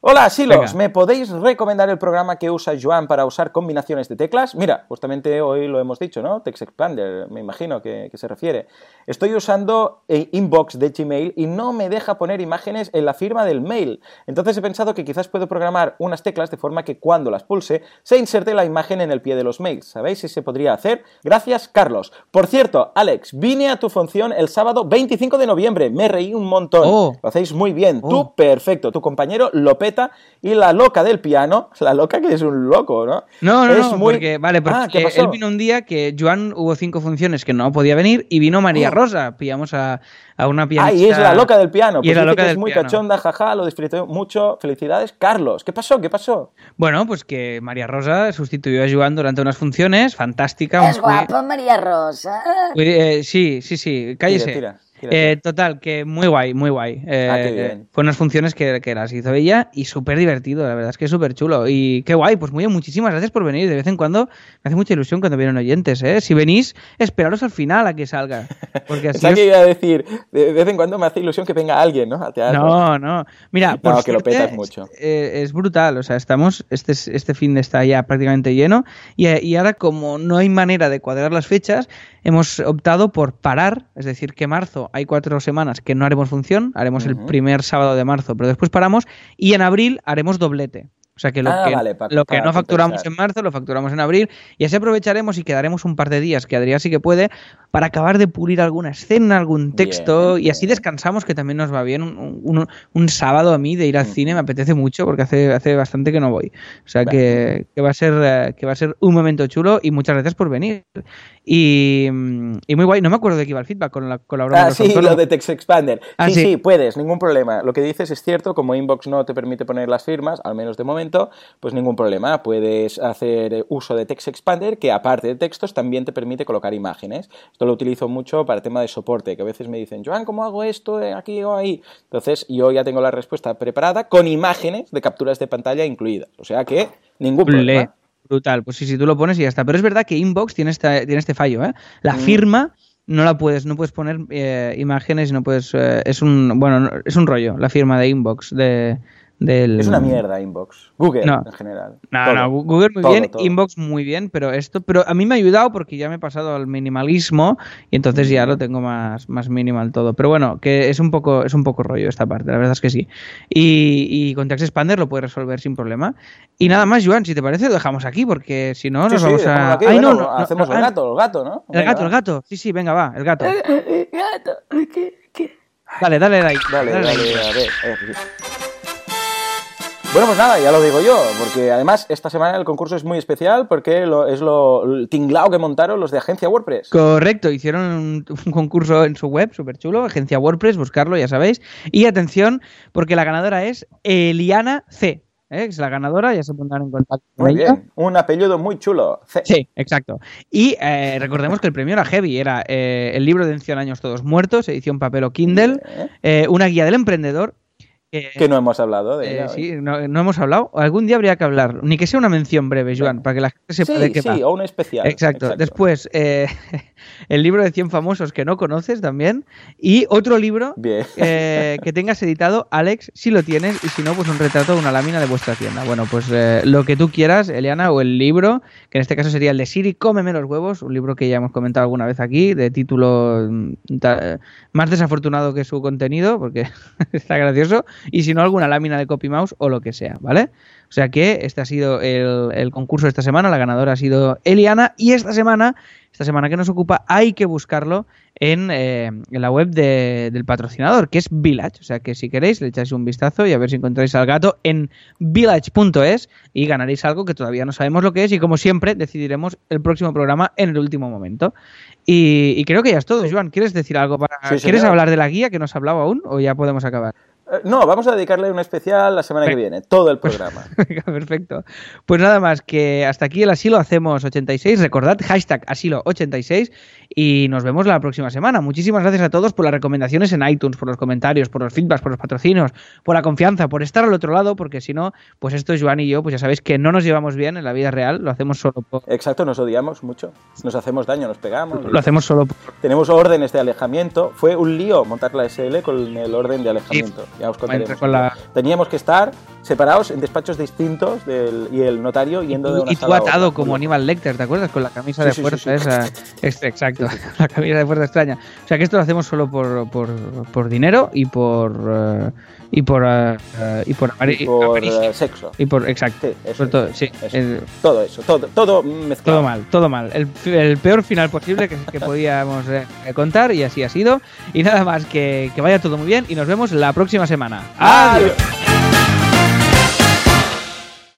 Hola, Silos, Venga. ¿me podéis recomendar el programa que usa Joan para usar combinaciones de teclas? Mira, justamente hoy lo hemos dicho, ¿no? Text Expander, me imagino que, que se refiere. Estoy usando eh, Inbox de Gmail y no me deja poner imágenes en la firma del mail. Entonces he pensado que quizás puedo programar unas teclas de forma que cuando las pulse se inserte la imagen en el pie de los mails. ¿Sabéis si se podría hacer? Gracias, Carlos. Por cierto, Alex, vine a tu función el sábado 25 de noviembre. Me reí un montón. Oh. Lo hacéis muy bien. Oh. Tú, perfecto. Tu compañero lo y la loca del piano, la loca que es un loco, ¿no? No, no, Es no, muy- porque, vale, porque Ah, ¿qué pasó? él vino un día que Joan hubo cinco funciones que no podía venir y vino María Oh. Rosa. Pillamos a, a una pianista. Ah, y es la loca del piano. y Pues es la loca que del es muy piano. cachonda, jaja, lo disfruté mucho. Felicidades, Carlos. ¿Qué pasó? ¿Qué pasó? Bueno, pues que María Rosa sustituyó a Joan durante unas funciones, fantástica. Es muy- guapa María Rosa. eh, sí, sí, sí, cállese. Tira, Eh, total, que muy guay, muy guay. Eh, Ah, qué bien. Fue unas funciones que, que las hizo ella y súper divertido, la verdad es que es súper chulo. Y qué guay, pues muy bien, muchísimas gracias por venir. De vez en cuando me hace mucha ilusión cuando vienen oyentes, ¿eh? Si venís, esperaros al final a que salga. Porque así os- iba a decir, de vez en cuando me hace ilusión que venga alguien, ¿no? No, no. Mira, por No, que lo petas mucho. eh, es brutal. O sea, estamos. Este, es- este fin de está ya prácticamente lleno. Y, y ahora, como no hay manera de cuadrar las fechas, hemos optado por parar. Es decir, que marzo hay cuatro semanas que no haremos función. Haremos el primer sábado de marzo, pero después paramos. Y en abril haremos doblete. O sea que lo Ah, que, vale, lo que no facturamos compensar. en marzo lo facturamos en abril y así aprovecharemos y quedaremos un par de días, que Adrián sí que puede, para acabar de pulir alguna escena, algún texto Bien, y así bien. descansamos, que también nos va bien. Un, un- un sábado a mí de ir al cine me apetece mucho porque hace, hace bastante que no voy. O sea que, que va a ser, eh, que va a ser un momento chulo y muchas gracias por venir. Y, y muy guay, no me acuerdo de qué iba el feedback con la, con la broma Ah, los sí, autónomos. lo de Text Expander. Ah, sí, sí. sí, puedes, ningún problema. Lo que dices es cierto, como Inbox no te permite poner las firmas, al menos de momento, pues ningún problema. Puedes hacer uso de Text Expander, que aparte de textos también te permite colocar imágenes. Esto lo utilizo mucho para tema de soporte, que a veces me dicen, Joan, ¿cómo hago esto eh, aquí o ahí? Entonces yo ya tengo la respuesta preparada con imágenes de capturas de pantalla incluidas. O sea que ningún Ble, problema. brutal. Pues sí, sí, tú lo pones y ya está. Pero es verdad que Inbox tiene este, tiene este fallo, ¿eh? La Mm. firma no la puedes, no puedes poner eh, imágenes y no puedes. eh, es un bueno, no- es un rollo la firma de Inbox de del. Es una mierda Inbox. Google No. en general. No, Todo. no, Google muy Todo, bien, todo. Inbox muy bien, pero esto, pero a mí me ha ayudado porque ya me he pasado al minimalismo y entonces ya lo tengo más, más minimal todo. Pero bueno, que es un poco, es un poco rollo esta parte, la verdad es que sí. Y, y con Text Expander lo puedes resolver sin problema. Y nada más, Joan, si te parece, lo dejamos aquí, porque si no, Sí, nos sí, vamos a. aquí. Ay, Bueno, no, no, hacemos no, el ah, gato, el gato, ¿no? El Venga, gato, el va. gato. Sí, sí, venga, va, el gato. Gato, ¿qué, qué? Dale, dale, dale. Dale, dale. dale, a ver, a ver. Bueno, pues nada, ya lo digo yo, porque además esta semana el concurso es muy especial porque lo- es lo el tinglao que montaron los de agencia WordPress. Correcto, hicieron un, un concurso en su web, súper chulo, agencia WordPress, buscarlo, ya sabéis. Y atención, porque la ganadora es Eliana C. ¿eh? Es la ganadora, ya se pondrán en contacto con Muy ella. bien, un apellido muy chulo. C. Sí, exacto. Y eh, recordemos que el premio era heavy, era eh, el libro de En 100 años todos muertos, edición papel o Kindle, eh, una guía del emprendedor. Eh, Que no hemos hablado de eh, ella. sí, no, no hemos hablado. Algún día habría que hablar, ni que sea una mención breve, Joan, para que la gente sepa de Sí, qué sí, va. o un especial. Exacto. Después, eh, el libro de 100 famosos que no conoces también. Y otro libro eh, que tengas editado, Alex, si lo tienes. Y si no, pues un retrato o una lámina de vuestra tienda. Bueno, pues eh, lo que tú quieras, Eliana, o el libro, que en este caso sería el de Siri, cómeme los huevos. Un libro que ya hemos comentado alguna vez aquí, de título mm, ta- más desafortunado que su contenido, porque está gracioso. Y si no, alguna lámina de copy mouse o lo que sea, ¿vale? O sea que este ha sido el, el concurso de esta semana, la ganadora ha sido Eliana y esta semana, esta semana que nos ocupa, hay que buscarlo en, eh, en la web de- del patrocinador, que es Village. O sea que si queréis le echáis un vistazo y a ver si encontráis al gato en village.es y ganaréis algo que todavía no sabemos lo que es y como siempre decidiremos el próximo programa en el último momento. Y, y creo que ya es todo, Joan. ¿Quieres decir algo para... Sí, ¿Quieres hablar de la guía que no has hablado aún o ya podemos acabar? Eh, no, vamos a dedicarle un especial la semana que viene, todo el programa. Perfecto. Pues nada más que hasta aquí el asilo hacemos 86. Recordad, hashtag asilo 86 y nos vemos la próxima semana. Muchísimas gracias a todos por las recomendaciones en iTunes, por los comentarios, por los feedbacks, por los patrocinios, por la confianza, por estar al otro lado, porque si no, pues esto es Joan y yo, pues ya sabéis que no nos llevamos bien en la vida real, lo hacemos solo por... Exacto, nos odiamos mucho, nos hacemos daño, nos pegamos. Lo hacemos solo por... Tenemos órdenes de alejamiento. Fue un lío montar la SL con el orden de alejamiento. Ya os contaremos. La... Teníamos que estar separados en despachos distintos del, y el notario yendo de una Y tú atado como Aníbal Lecter, ¿te acuerdas? Con la camisa de fuerza esa. Exacto, la camisa de fuerza extraña. O sea que esto lo hacemos solo por, por, por dinero y por. Uh, y por uh, y por, y por uh, sexo. Y por exacto. Sí, eso, por todo, sí, eso. El, todo eso todo todo mezclado. Todo mal todo mal. El, el peor final posible que, que podíamos eh, contar y así ha sido. Y nada más que, que vaya todo muy bien y nos vemos la próxima semana. Adiós, adiós.